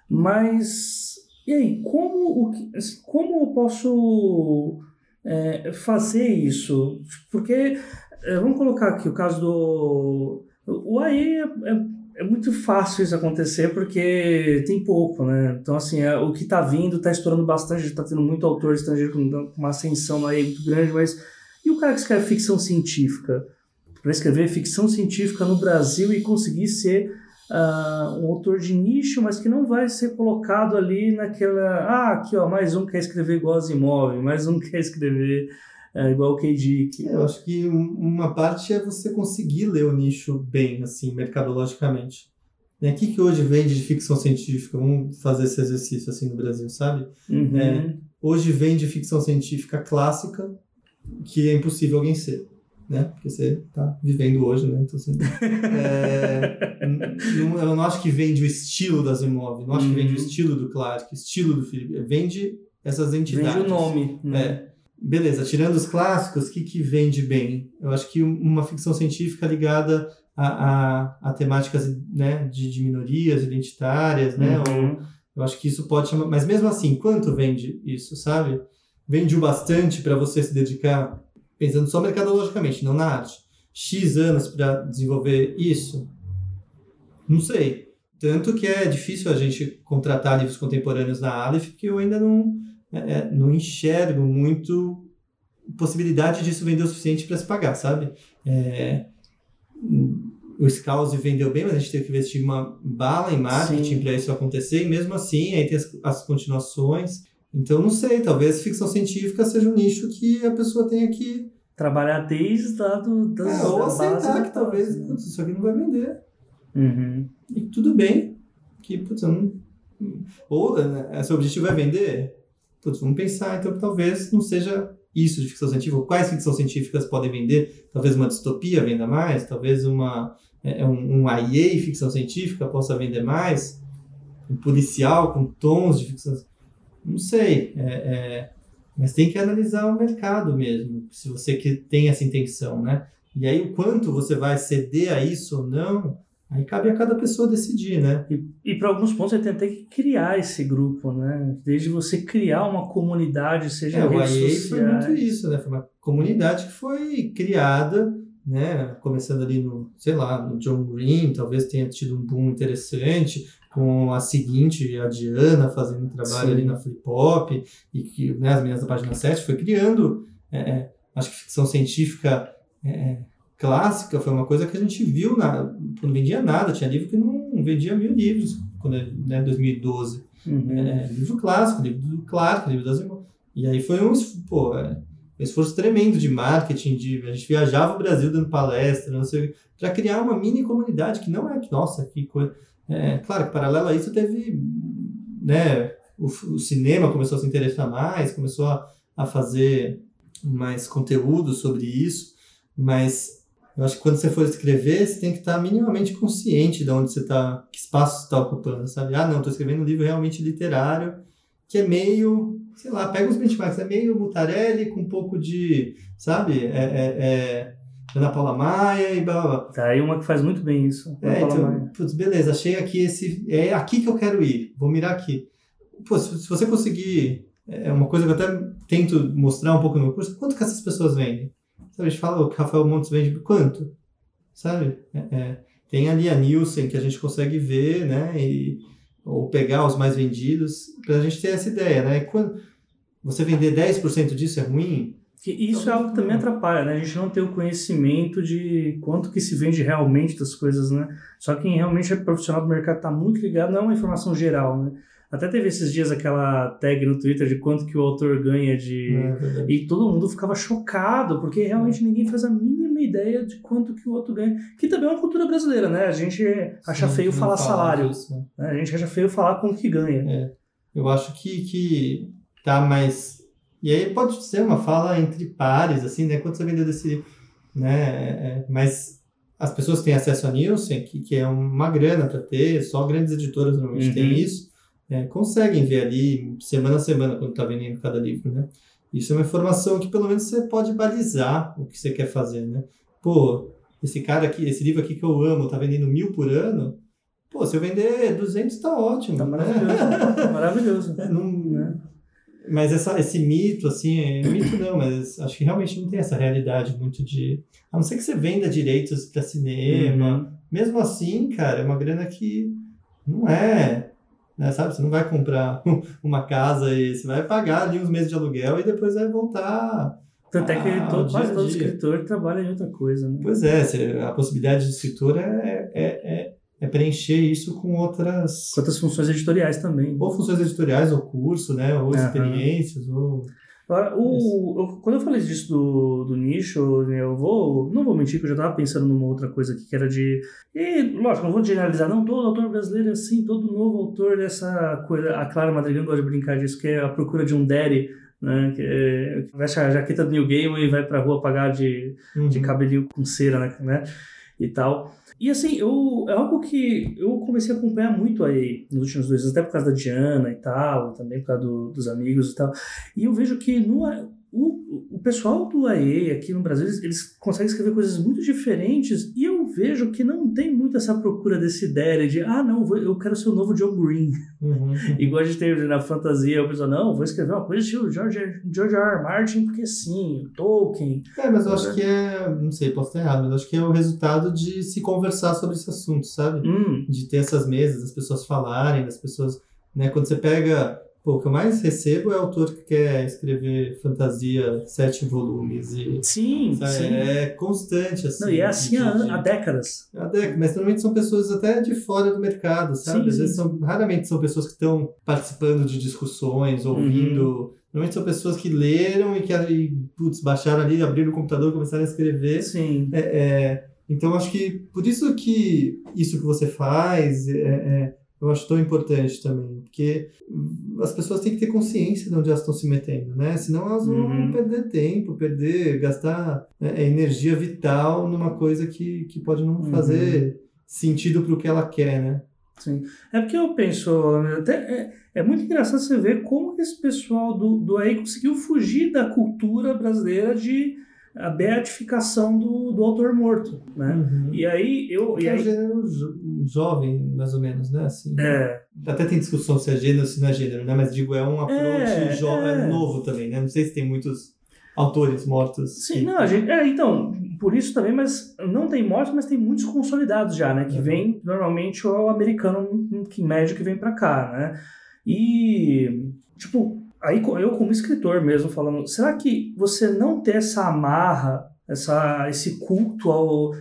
Mas e aí, como, o que, como eu posso é, fazer isso? Porque, é, vamos colocar aqui o caso do. O AI é, é é muito fácil isso acontecer porque tem pouco, né? Então, assim, é, o que está vindo está estourando bastante, está tendo muito autor estrangeiro com uma ascensão aí muito grande, mas e o cara que escreve ficção científica? Para escrever ficção científica no Brasil e conseguir ser uh, um autor de nicho, mas que não vai ser colocado ali naquela. Ah, aqui ó, mais um quer escrever igual Asimov, mais um quer escrever uh, igual o K.D. É, eu acho que uma parte é você conseguir ler o nicho bem, assim, mercadologicamente. Né? O que, que hoje vende de ficção científica? Vamos fazer esse exercício assim no Brasil, sabe? Uhum. É, hoje vende ficção científica clássica, que é impossível alguém ser né? Porque você está vivendo hoje, né? Então, você, é, não, eu não acho que vende o estilo das imóveis, não acho uhum. que vende o uhum. estilo do Clark, estilo do Felipe, vende essas entidades. Vende o nome. Né? É. Beleza, tirando os clássicos, o que, que vende bem? Eu acho que uma ficção científica ligada a, a, a temáticas né, de, de minorias identitárias, né? Uhum. Ou, eu acho que isso pode chamar. Mas mesmo assim, quanto vende isso, sabe? Vende o bastante para você se dedicar pensando só mercadologicamente, não na arte, X anos para desenvolver isso? Não sei. Tanto que é difícil a gente contratar livros contemporâneos na Aleph, porque eu ainda não, é, é não enxergo muito possibilidade disso vender o suficiente para se pagar, sabe? É, o Scouse vendeu bem, mas a gente teve que investir uma bala em marketing para isso acontecer, e mesmo assim, aí tem as, as continuações. Então, não sei, talvez ficção científica seja um nicho que a pessoa tenha que. Trabalhar desde lá do, das, é, ou aceitar que talvez, né? putz, isso aqui não vai vender. Uhum. E tudo bem, que, putz, eu não. Ou né, seu objetivo é vender? Putz, vamos pensar, então talvez não seja isso de ficção científica. Quais ficções científicas podem vender? Talvez uma distopia venda mais, talvez uma, é, um, um IA ficção científica possa vender mais, um policial com tons de ficção não sei. É, é, mas tem que analisar o mercado mesmo, se você que tem essa intenção, né? E aí, o quanto você vai ceder a isso ou não, aí cabe a cada pessoa decidir, né? E, e para alguns pontos, você tem até que criar esse grupo, né? Desde você criar uma comunidade, seja é, redes o IA sociais. foi muito isso, né? Foi uma comunidade que foi criada, né? Começando ali no, sei lá, no John Green, talvez tenha tido um boom interessante, com a seguinte, a Diana, fazendo trabalho Sim. ali na Flip Hop, e que né, as meninas da página 7 foi criando, é, é, acho que ficção científica é, é clássica foi uma coisa que a gente viu, na, não vendia nada, tinha livro que não vendia mil livros, quando né, 2012. Uhum. É, livro clássico, livro do Clark, livro das irmãs. E aí foi um, pô, é, um esforço tremendo de marketing, de a gente viajava o Brasil dando palestra, não sei, para criar uma mini comunidade que não é nossa, que coisa é, claro que paralelo a isso teve, né, o, o, cinema começou a se interessar mais, começou a, a fazer mais conteúdo sobre isso, mas eu acho que quando você for escrever, você tem que estar minimamente consciente de onde você está, que espaço você está ocupando, sabe? Ah, não, estou escrevendo um livro realmente literário, que é meio, sei lá, pega os benchmarks, é meio Mutarelli com um pouco de, sabe? É, é, é Ana Paula Maia e blá blá. Tá aí uma que faz muito bem isso. Ana é, então, putz, beleza, achei aqui esse. É aqui que eu quero ir, vou mirar aqui. Pô, se, se você conseguir. É uma coisa que eu até tento mostrar um pouco no meu curso, quanto que essas pessoas vendem? Sabe, a gente fala, o Rafael Montes vende quanto? Sabe? É, é, tem ali a Nielsen que a gente consegue ver, né? E, ou pegar os mais vendidos, para a gente ter essa ideia, né? Quando você vender 10% disso é ruim, que isso é algo que também atrapalha, né? A gente não tem o conhecimento de quanto que se vende realmente das coisas, né? Só quem realmente é profissional do mercado está muito ligado, não é uma informação geral, né? Até teve esses dias aquela tag no Twitter de quanto que o autor ganha de... É e todo mundo ficava chocado, porque realmente ninguém faz a mínima ideia de quanto que o outro ganha. Que também é uma cultura brasileira, né? A gente acha Sim, feio falar salário. Disso, né? A gente acha feio falar quanto que ganha. É. Eu acho que, que tá mais e aí pode ser uma fala entre pares, assim, né? Você vendeu desse livro? Né? É, é, mas as pessoas têm acesso a Nielsen, que, que é uma grana para ter, só grandes editoras normalmente uhum. têm isso, é, conseguem ver ali semana a semana quando está vendendo cada livro, né? Isso é uma informação que pelo menos você pode balizar o que você quer fazer, né? Pô, esse cara aqui, esse livro aqui que eu amo, tá vendendo mil por ano, pô, se eu vender 200 tá ótimo. Tá maravilhoso. Né? maravilhoso. É, não, né? Mas essa, esse mito, assim, é mito não, mas acho que realmente não tem essa realidade muito de. A não ser que você venda direitos para cinema, uhum. mesmo assim, cara, é uma grana que não é, né, sabe? Você não vai comprar uma casa e você vai pagar ali uns meses de aluguel e depois vai voltar. Tanto é que Ah, todo, quase todo escritor trabalha em outra coisa, né? Pois é, a possibilidade de escritor é, é, é, é preencher isso com outras Quantas funções editoriais também. ou funções editoriais, ou curso, né? Ou Aham. experiências, ou. Agora, o, eu- quando eu falei disso do, do nicho, né, eu vou. Não vou mentir que eu já estava pensando numa outra coisa aqui, que era de. E, lógico, não vou generalizar, não. Todo autor brasileiro é assim, todo novo autor dessa coisa. A Clara Madrigal gosta de brincar disso, que é a procura de um daddy, né? Que, é, que veste a jaqueta do New Game e vai pra rua pagar de, de Uhum. cabelinho com cera, né, né? E tal. E assim, eu, é algo que eu comecei a acompanhar muito aí nos últimos dois anos, até por causa da Diana e tal, também por causa do- dos amigos e tal. E eu vejo que no, o, o pessoal do AE aqui no Brasil, eles, eles conseguem escrever coisas muito diferentes e eu vejo que não tem muito essa procura dessa ideia de, ah, não, vou- eu quero ser o novo John Green. Uhum. Igual a gente teve na fantasia, o pessoal, não, vou escrever uma coisa estilo George, George R. R. Martin, porque sim, Tolkien. É, mas eu acho que é. Não sei, posso estar errado, mas eu acho que é o resultado de se conversar sobre esse assunto, sabe? Hum, De ter essas mesas, das pessoas falarem, das pessoas. Né? Quando você pega. Pô, o que eu mais recebo é autor que quer escrever fantasia sete volumes e. sim, sabe, sim. É constante, assim. Não, e é assim de- há, há décadas. há décadas, mas normalmente são pessoas até de fora do mercado, sabe? Sim, Às vezes são, raramente são pessoas que estão participando de discussões, Uhum. ouvindo. Normalmente são pessoas que leram e que e, putz, baixaram ali, abriram o computador, começaram a escrever. Sim. É, é, então acho que por isso que isso que você faz é, é, eu acho tão importante também, porque as pessoas têm que ter consciência de onde elas estão se metendo, né? Senão elas vão Uhum. perder tempo, perder, gastar né, energia vital numa coisa que, que pode não Uhum. fazer sentido para o que ela quer, né? Sim. É porque eu penso, até é, é muito engraçado você ver como esse pessoal do, do aí conseguiu fugir da cultura brasileira de a beatificação do, do autor morto, né? Uhum. E aí eu e é um aí, gênero jo- jovem, mais ou menos, né? Assim, é, Até tem discussão se é gênero ou se não é gênero, né? Mas digo, é um approach É, jo- é. novo também, né? Não sei se tem muitos autores mortos. sim, que- não, a gente, é, então, por isso também, mas não tem mortos, mas tem muitos consolidados já, né? Que Uhum. vem normalmente o americano que médio que vem pra cá, né? E tipo, aí eu como escritor mesmo falando, será que você não ter essa amarra, essa esse culto ao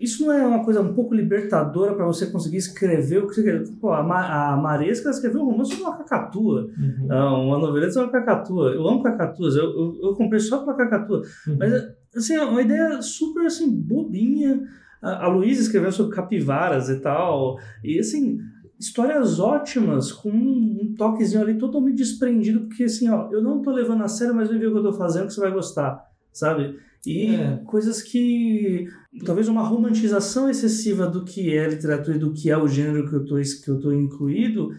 isso não é uma coisa um pouco libertadora para você conseguir escrever o que você quer? Pô, a, Ma, a Maresca escreveu um romance sobre uma cacatua, Uhum. não, uma novela sobre uma cacatua. Eu amo cacatuas, eu, eu, eu comprei só pra cacatua. Uhum. Mas, assim, é uma ideia super, assim, bobinha. A, a Luísa escreveu sobre capivaras e tal. E, assim, histórias ótimas, com um, toquezinho ali totalmente desprendido, porque, assim, ó, eu não tô levando a sério, mas vem ver o que eu tô fazendo que você vai gostar, sabe? E É. coisas que... Talvez uma romantização excessiva do que é literatura e do que é o gênero que eu tô, que eu tô incluído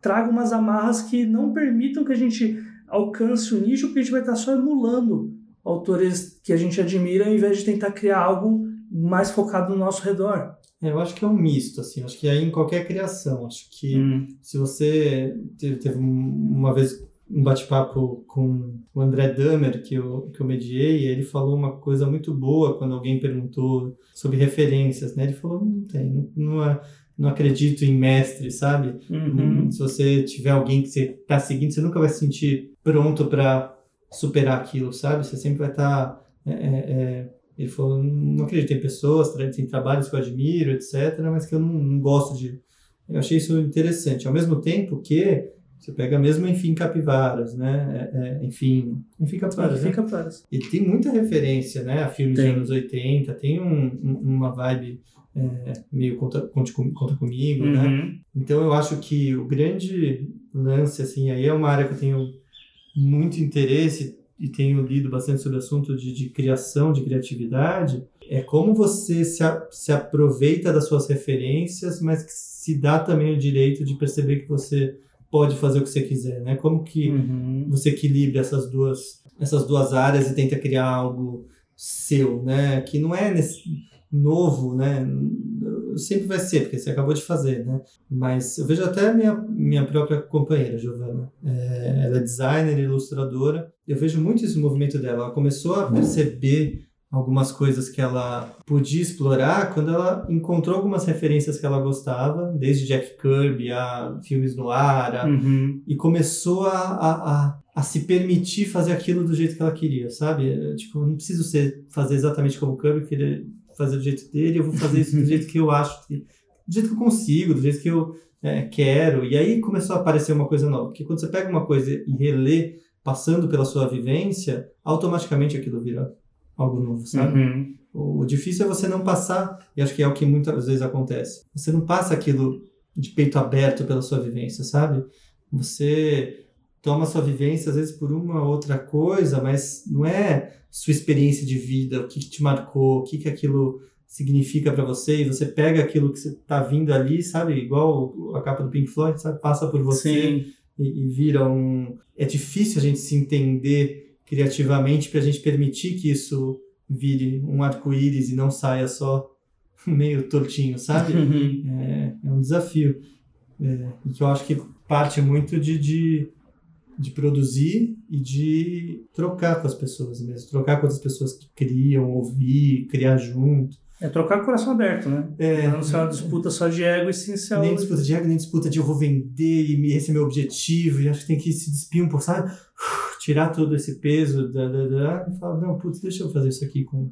traga umas amarras que não permitam que a gente alcance o nicho, porque a gente vai estar só emulando autores que a gente admira, ao invés de tentar criar algo mais focado no nosso redor. É, eu acho que é um misto, assim. Acho que aí em qualquer criação. Acho que Hum. se você teve, teve um- uma vez um bate-papo com o André Damer, que eu, que eu mediei, e ele falou uma coisa muito boa quando alguém perguntou sobre referências, né? Ele falou, não tem, não, não, é- não acredito em mestre, sabe? Uhum. Se você tiver alguém que você está seguindo, você nunca vai se sentir pronto para superar aquilo, sabe? Você sempre vai estar. Ele falou: não acredito em pessoas, tem trabalhos que eu admiro, etc., mas que eu não, não gosto de. Eu achei isso interessante. Ao mesmo tempo que você pega mesmo Enfim Capivaras, né? É, é, enfim, Enfim Capivaras, né? Fica para. Ele tem muita referência, né? A filmes Tem. dos anos 80, tem um, um- uma vibe é, meio conta, conte com- conta comigo, né? Uhum. Então eu acho que o grande lance, assim, aí é uma área que eu tenho muito interesse e tenho lido bastante sobre o assunto de, de criação, de criatividade, é como você se, a- se aproveita das suas referências, mas que se dá também o direito de perceber que você pode fazer o que você quiser, né? Como que Uhum. você equilibra essas duas, essas duas áreas e tenta criar algo seu, né? Que não é nesse, novo, né? Sempre vai ser, porque você acabou de fazer, né? Mas eu vejo até minha, minha própria companheira, Giovana. É, ela é designer, ilustradora. Eu vejo muito esse movimento dela. Ela começou a perceber algumas coisas que ela podia explorar quando ela encontrou algumas referências que ela gostava, desde Jack Kirby a filmes no ar, a, Uhum. e começou a, a, a, a se permitir fazer aquilo do jeito que ela queria, sabe? É, Tipo, eu não preciso ser, fazer exatamente como o Kirby, querer fazer do jeito dele, eu vou fazer isso do jeito que eu acho, que, do jeito que eu consigo, do jeito que eu é, quero. E aí começou a aparecer uma coisa nova, porque quando você pega uma coisa e relê, passando pela sua vivência, automaticamente aquilo vira algo novo, sabe? Uhum. O difícil é você não passar, e acho que é o que muitas vezes acontece. Você não passa aquilo de peito aberto pela sua vivência, sabe? Você toma sua vivência às vezes por uma outra coisa, mas não é sua experiência de vida, o que, que te marcou, o que, que aquilo significa para você, e você pega aquilo que você tá vindo ali, sabe? Igual a capa do Pink Floyd, sabe? Passa por você e, e vira um. É difícil a gente se entender criativamente para a gente permitir que isso vire um arco-íris e não saia só meio tortinho, sabe? Uhum. É, é um desafio. É, que eu acho que parte muito de, de, de produzir e de trocar com as pessoas mesmo. Trocar com outras pessoas que criam, ouvir, criar junto. É trocar com o coração aberto, né? É, não ser uma disputa só de ego e sim ser nem disputa de ego, nem disputa de eu vou vender e esse é meu objetivo, e acho que tem que se despir um pouco, sabe? Tirar todo esse peso da, da, da, e falar, não, putz, deixa eu fazer isso aqui com,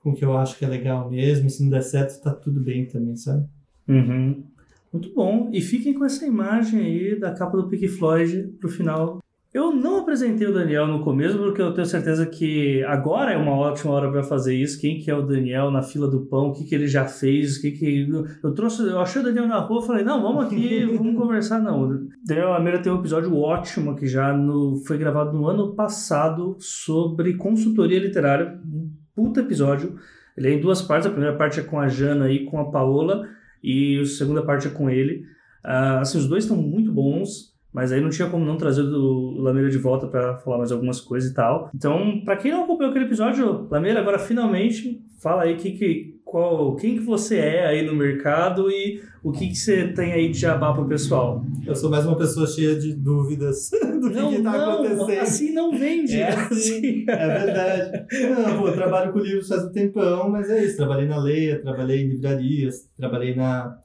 com o que eu acho que é legal mesmo, e se não der certo, tá tudo bem também, sabe? Uhum. Muito bom. E fiquem com essa imagem aí da capa do Pink Floyd pro final. Eu não apresentei o Daniel no começo, porque eu tenho certeza que agora é uma ótima hora para fazer isso. Quem que é o Daniel na fila do pão? O que, que ele já fez? O que que eu trouxe? Eu achei o Daniel na rua, falei não, vamos aqui, vamos conversar. Não, o Daniel Lameira tem um episódio ótimo que já no, foi gravado no ano passado sobre consultoria literária. Um puta episódio. Ele é em duas partes. A primeira parte é com a Jana e com a Paola e a segunda parte é com ele. Ah, assim, os dois estão muito bons, mas aí não tinha como não trazer o Lameira de volta para falar mais algumas coisas e tal. Então, para quem não acompanhou aquele episódio, Lameira, agora finalmente fala aí que, que, qual, quem que você é aí no mercado e o que, que você tem aí de jabá pro pessoal. Eu sou mais uma pessoa cheia de dúvidas do que, não, que tá não, acontecendo. assim não vende. É assim, é verdade. Não, pô, eu trabalho com livros faz um tempão, mas é isso. Trabalhei na Leia, trabalhei em livrarias, trabalhei na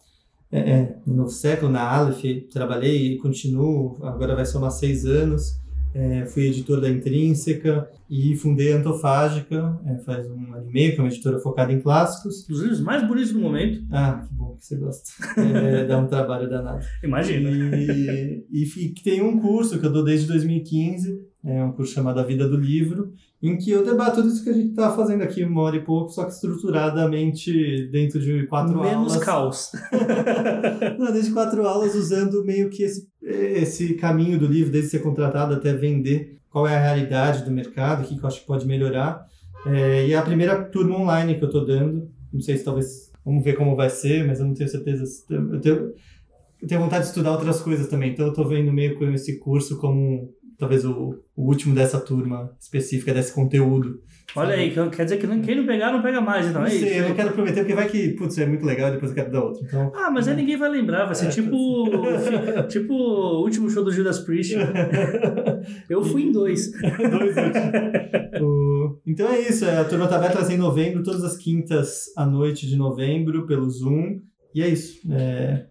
é, é, no Novo Século, na Aleph, trabalhei e continuo, agora vai somar seis anos. É, fui editor da Intrínseca e fundei a Antofágica, é, faz um ano e meio, que é uma editora focada em clássicos. Dos livros mais bonitos do momento, Ah, que bom que você gosta. É, dá um trabalho danado. imagina. E, e fi- tem um curso que eu dou desde 2015, é um curso chamado A Vida do Livro, em que eu debato tudo isso que a gente está fazendo aqui, uma hora e pouco, só que estruturadamente dentro de quatro Menos aulas. caos. Não, desde quatro aulas usando meio que esse, esse caminho do livro, desde ser contratado até vender, qual é a realidade do mercado, o que que eu acho que pode melhorar. É, e é a primeira turma online que eu estou dando, não sei se talvez, vamos ver como vai ser, mas eu não tenho certeza. Eu tenho, eu tenho vontade de estudar outras coisas também, então eu estou vendo meio com esse curso como talvez o, o último dessa turma específica, desse conteúdo. Olha aí, que- quer dizer que não- quem não pegar, não pega mais, então Não é isso. sei, eu não quero prometer, porque vai que, putz, é muito legal e depois eu quero dar outro. Então, Ah, mas aí ninguém vai lembrar, vai ser É, tipo, fi- tipo o último show do Judas Priest. Eu fui em dois. Dois. O- Então é isso, é, a turma tá vai em novembro, todas as quintas à noite de novembro, pelo Zoom. E é isso. é,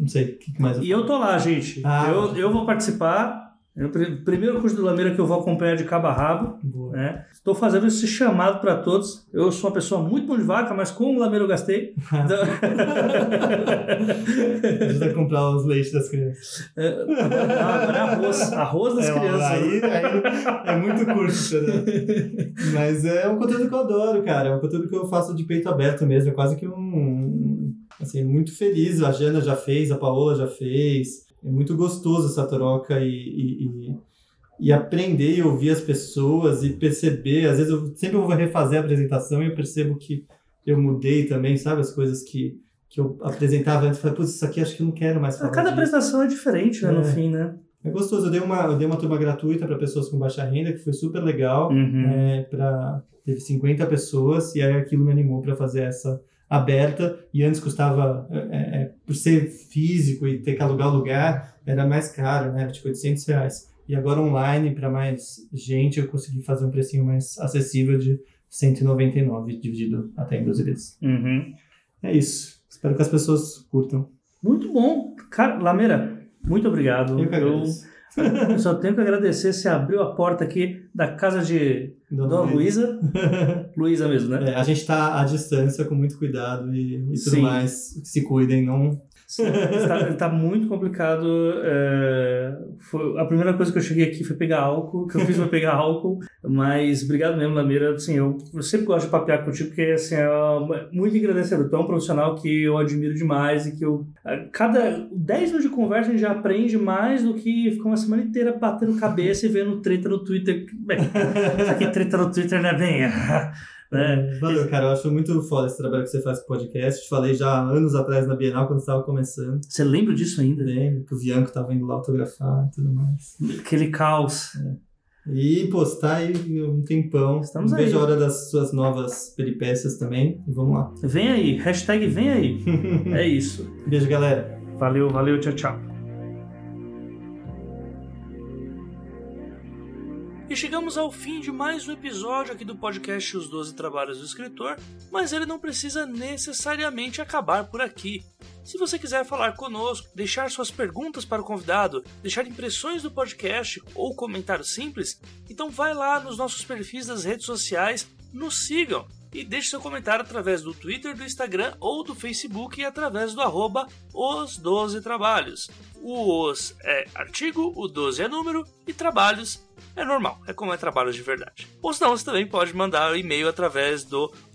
Não sei, o que mais E eu tô lá, gente. Ah. Eu, eu vou participar. É o pri- primeiro curso do Lameira que eu vou acompanhar de cabo a rabo. Né? Estou fazendo esse chamado para todos. Eu sou uma pessoa muito bom de vaca, mas com o Lameira eu gastei. Então- Ajuda a comprar os leites das crianças. É, Não, agora é arroz. Arroz das É, crianças. Aí, aí é muito curto, né? Mas é um conteúdo que eu adoro, cara. É um conteúdo que eu faço de peito aberto mesmo. É quase que um. Assim, muito feliz. A Jana já fez, a Paola já fez. É muito gostoso essa troca e, e, e, e aprender e ouvir as pessoas e perceber. Às vezes eu sempre vou refazer a apresentação e eu percebo que eu mudei também, sabe? As coisas que, que eu apresentava antes. Falei, putz, isso aqui acho que eu não quero mais falar. Cada disso. apresentação é diferente, né, no É. fim, né? É gostoso. Eu dei uma, eu dei uma turma gratuita para pessoas com baixa renda, que foi super legal. Uhum. É, pra, teve 50 pessoas e aí aquilo me animou para fazer essa aberta. E antes custava, é, é, por ser físico e ter que alugar lugar, era mais caro, né? Era tipo 800 reais. E agora online, para mais gente, eu consegui fazer um precinho mais acessível de 199 dividido até em 12 vezes. Uhum. É isso. Espero que as pessoas curtam. Muito bom. Cara, Lameira, muito obrigado. Eu agradeço. eu só tenho que agradecer. Você abriu a porta aqui da casa de Dona Luísa. Luísa mesmo, né? É, a gente tá à distância com muito cuidado e, e tudo Sim. mais. Se cuidem, não. Está, muito complicado. é, foi- a primeira coisa que eu cheguei aqui foi pegar álcool, que eu fiz foi pegar álcool. Mas obrigado mesmo, Lameira. Assim, eu, eu sempre gosto de papear contigo, porque assim, é muito engrandecedor. Tu é um profissional que eu admiro demais e que eu. a Cada 10 minutos de conversa a gente já aprende mais do que ficar uma semana inteira batendo cabeça e vendo treta no Twitter. Bem, isso aqui treta no Twitter não é bem. Né? Valeu, cara. Eu acho muito foda esse trabalho que você faz com o podcast. Te falei já anos atrás na Bienal, quando estava começando. Você lembra disso ainda? Lembro que o Bianco tava indo lá autografar e tudo mais. Aquele caos. E, pô, você tá aí um tempão. Estamos aí. a hora das suas novas peripécias também. E vamos lá. Vem aí, hashtag vem aí. É isso. Beijo, galera. Valeu, valeu, tchau, tchau. Chegamos ao fim de mais um episódio aqui do podcast Os 12 Trabalhos do Escritor, mas ele não precisa necessariamente acabar por aqui. Se você quiser falar conosco, deixar suas perguntas para o convidado, deixar impressões do podcast ou comentário simples, então vai lá nos nossos perfis das redes sociais, nos sigam e deixe seu comentário através do Twitter, do Instagram ou do Facebook e através do arroba os 12 trabalhos. O os é artigo, o 12 é número e trabalhos é normal, é como é trabalhos de verdade. Ou senão você também pode mandar um e-mail através do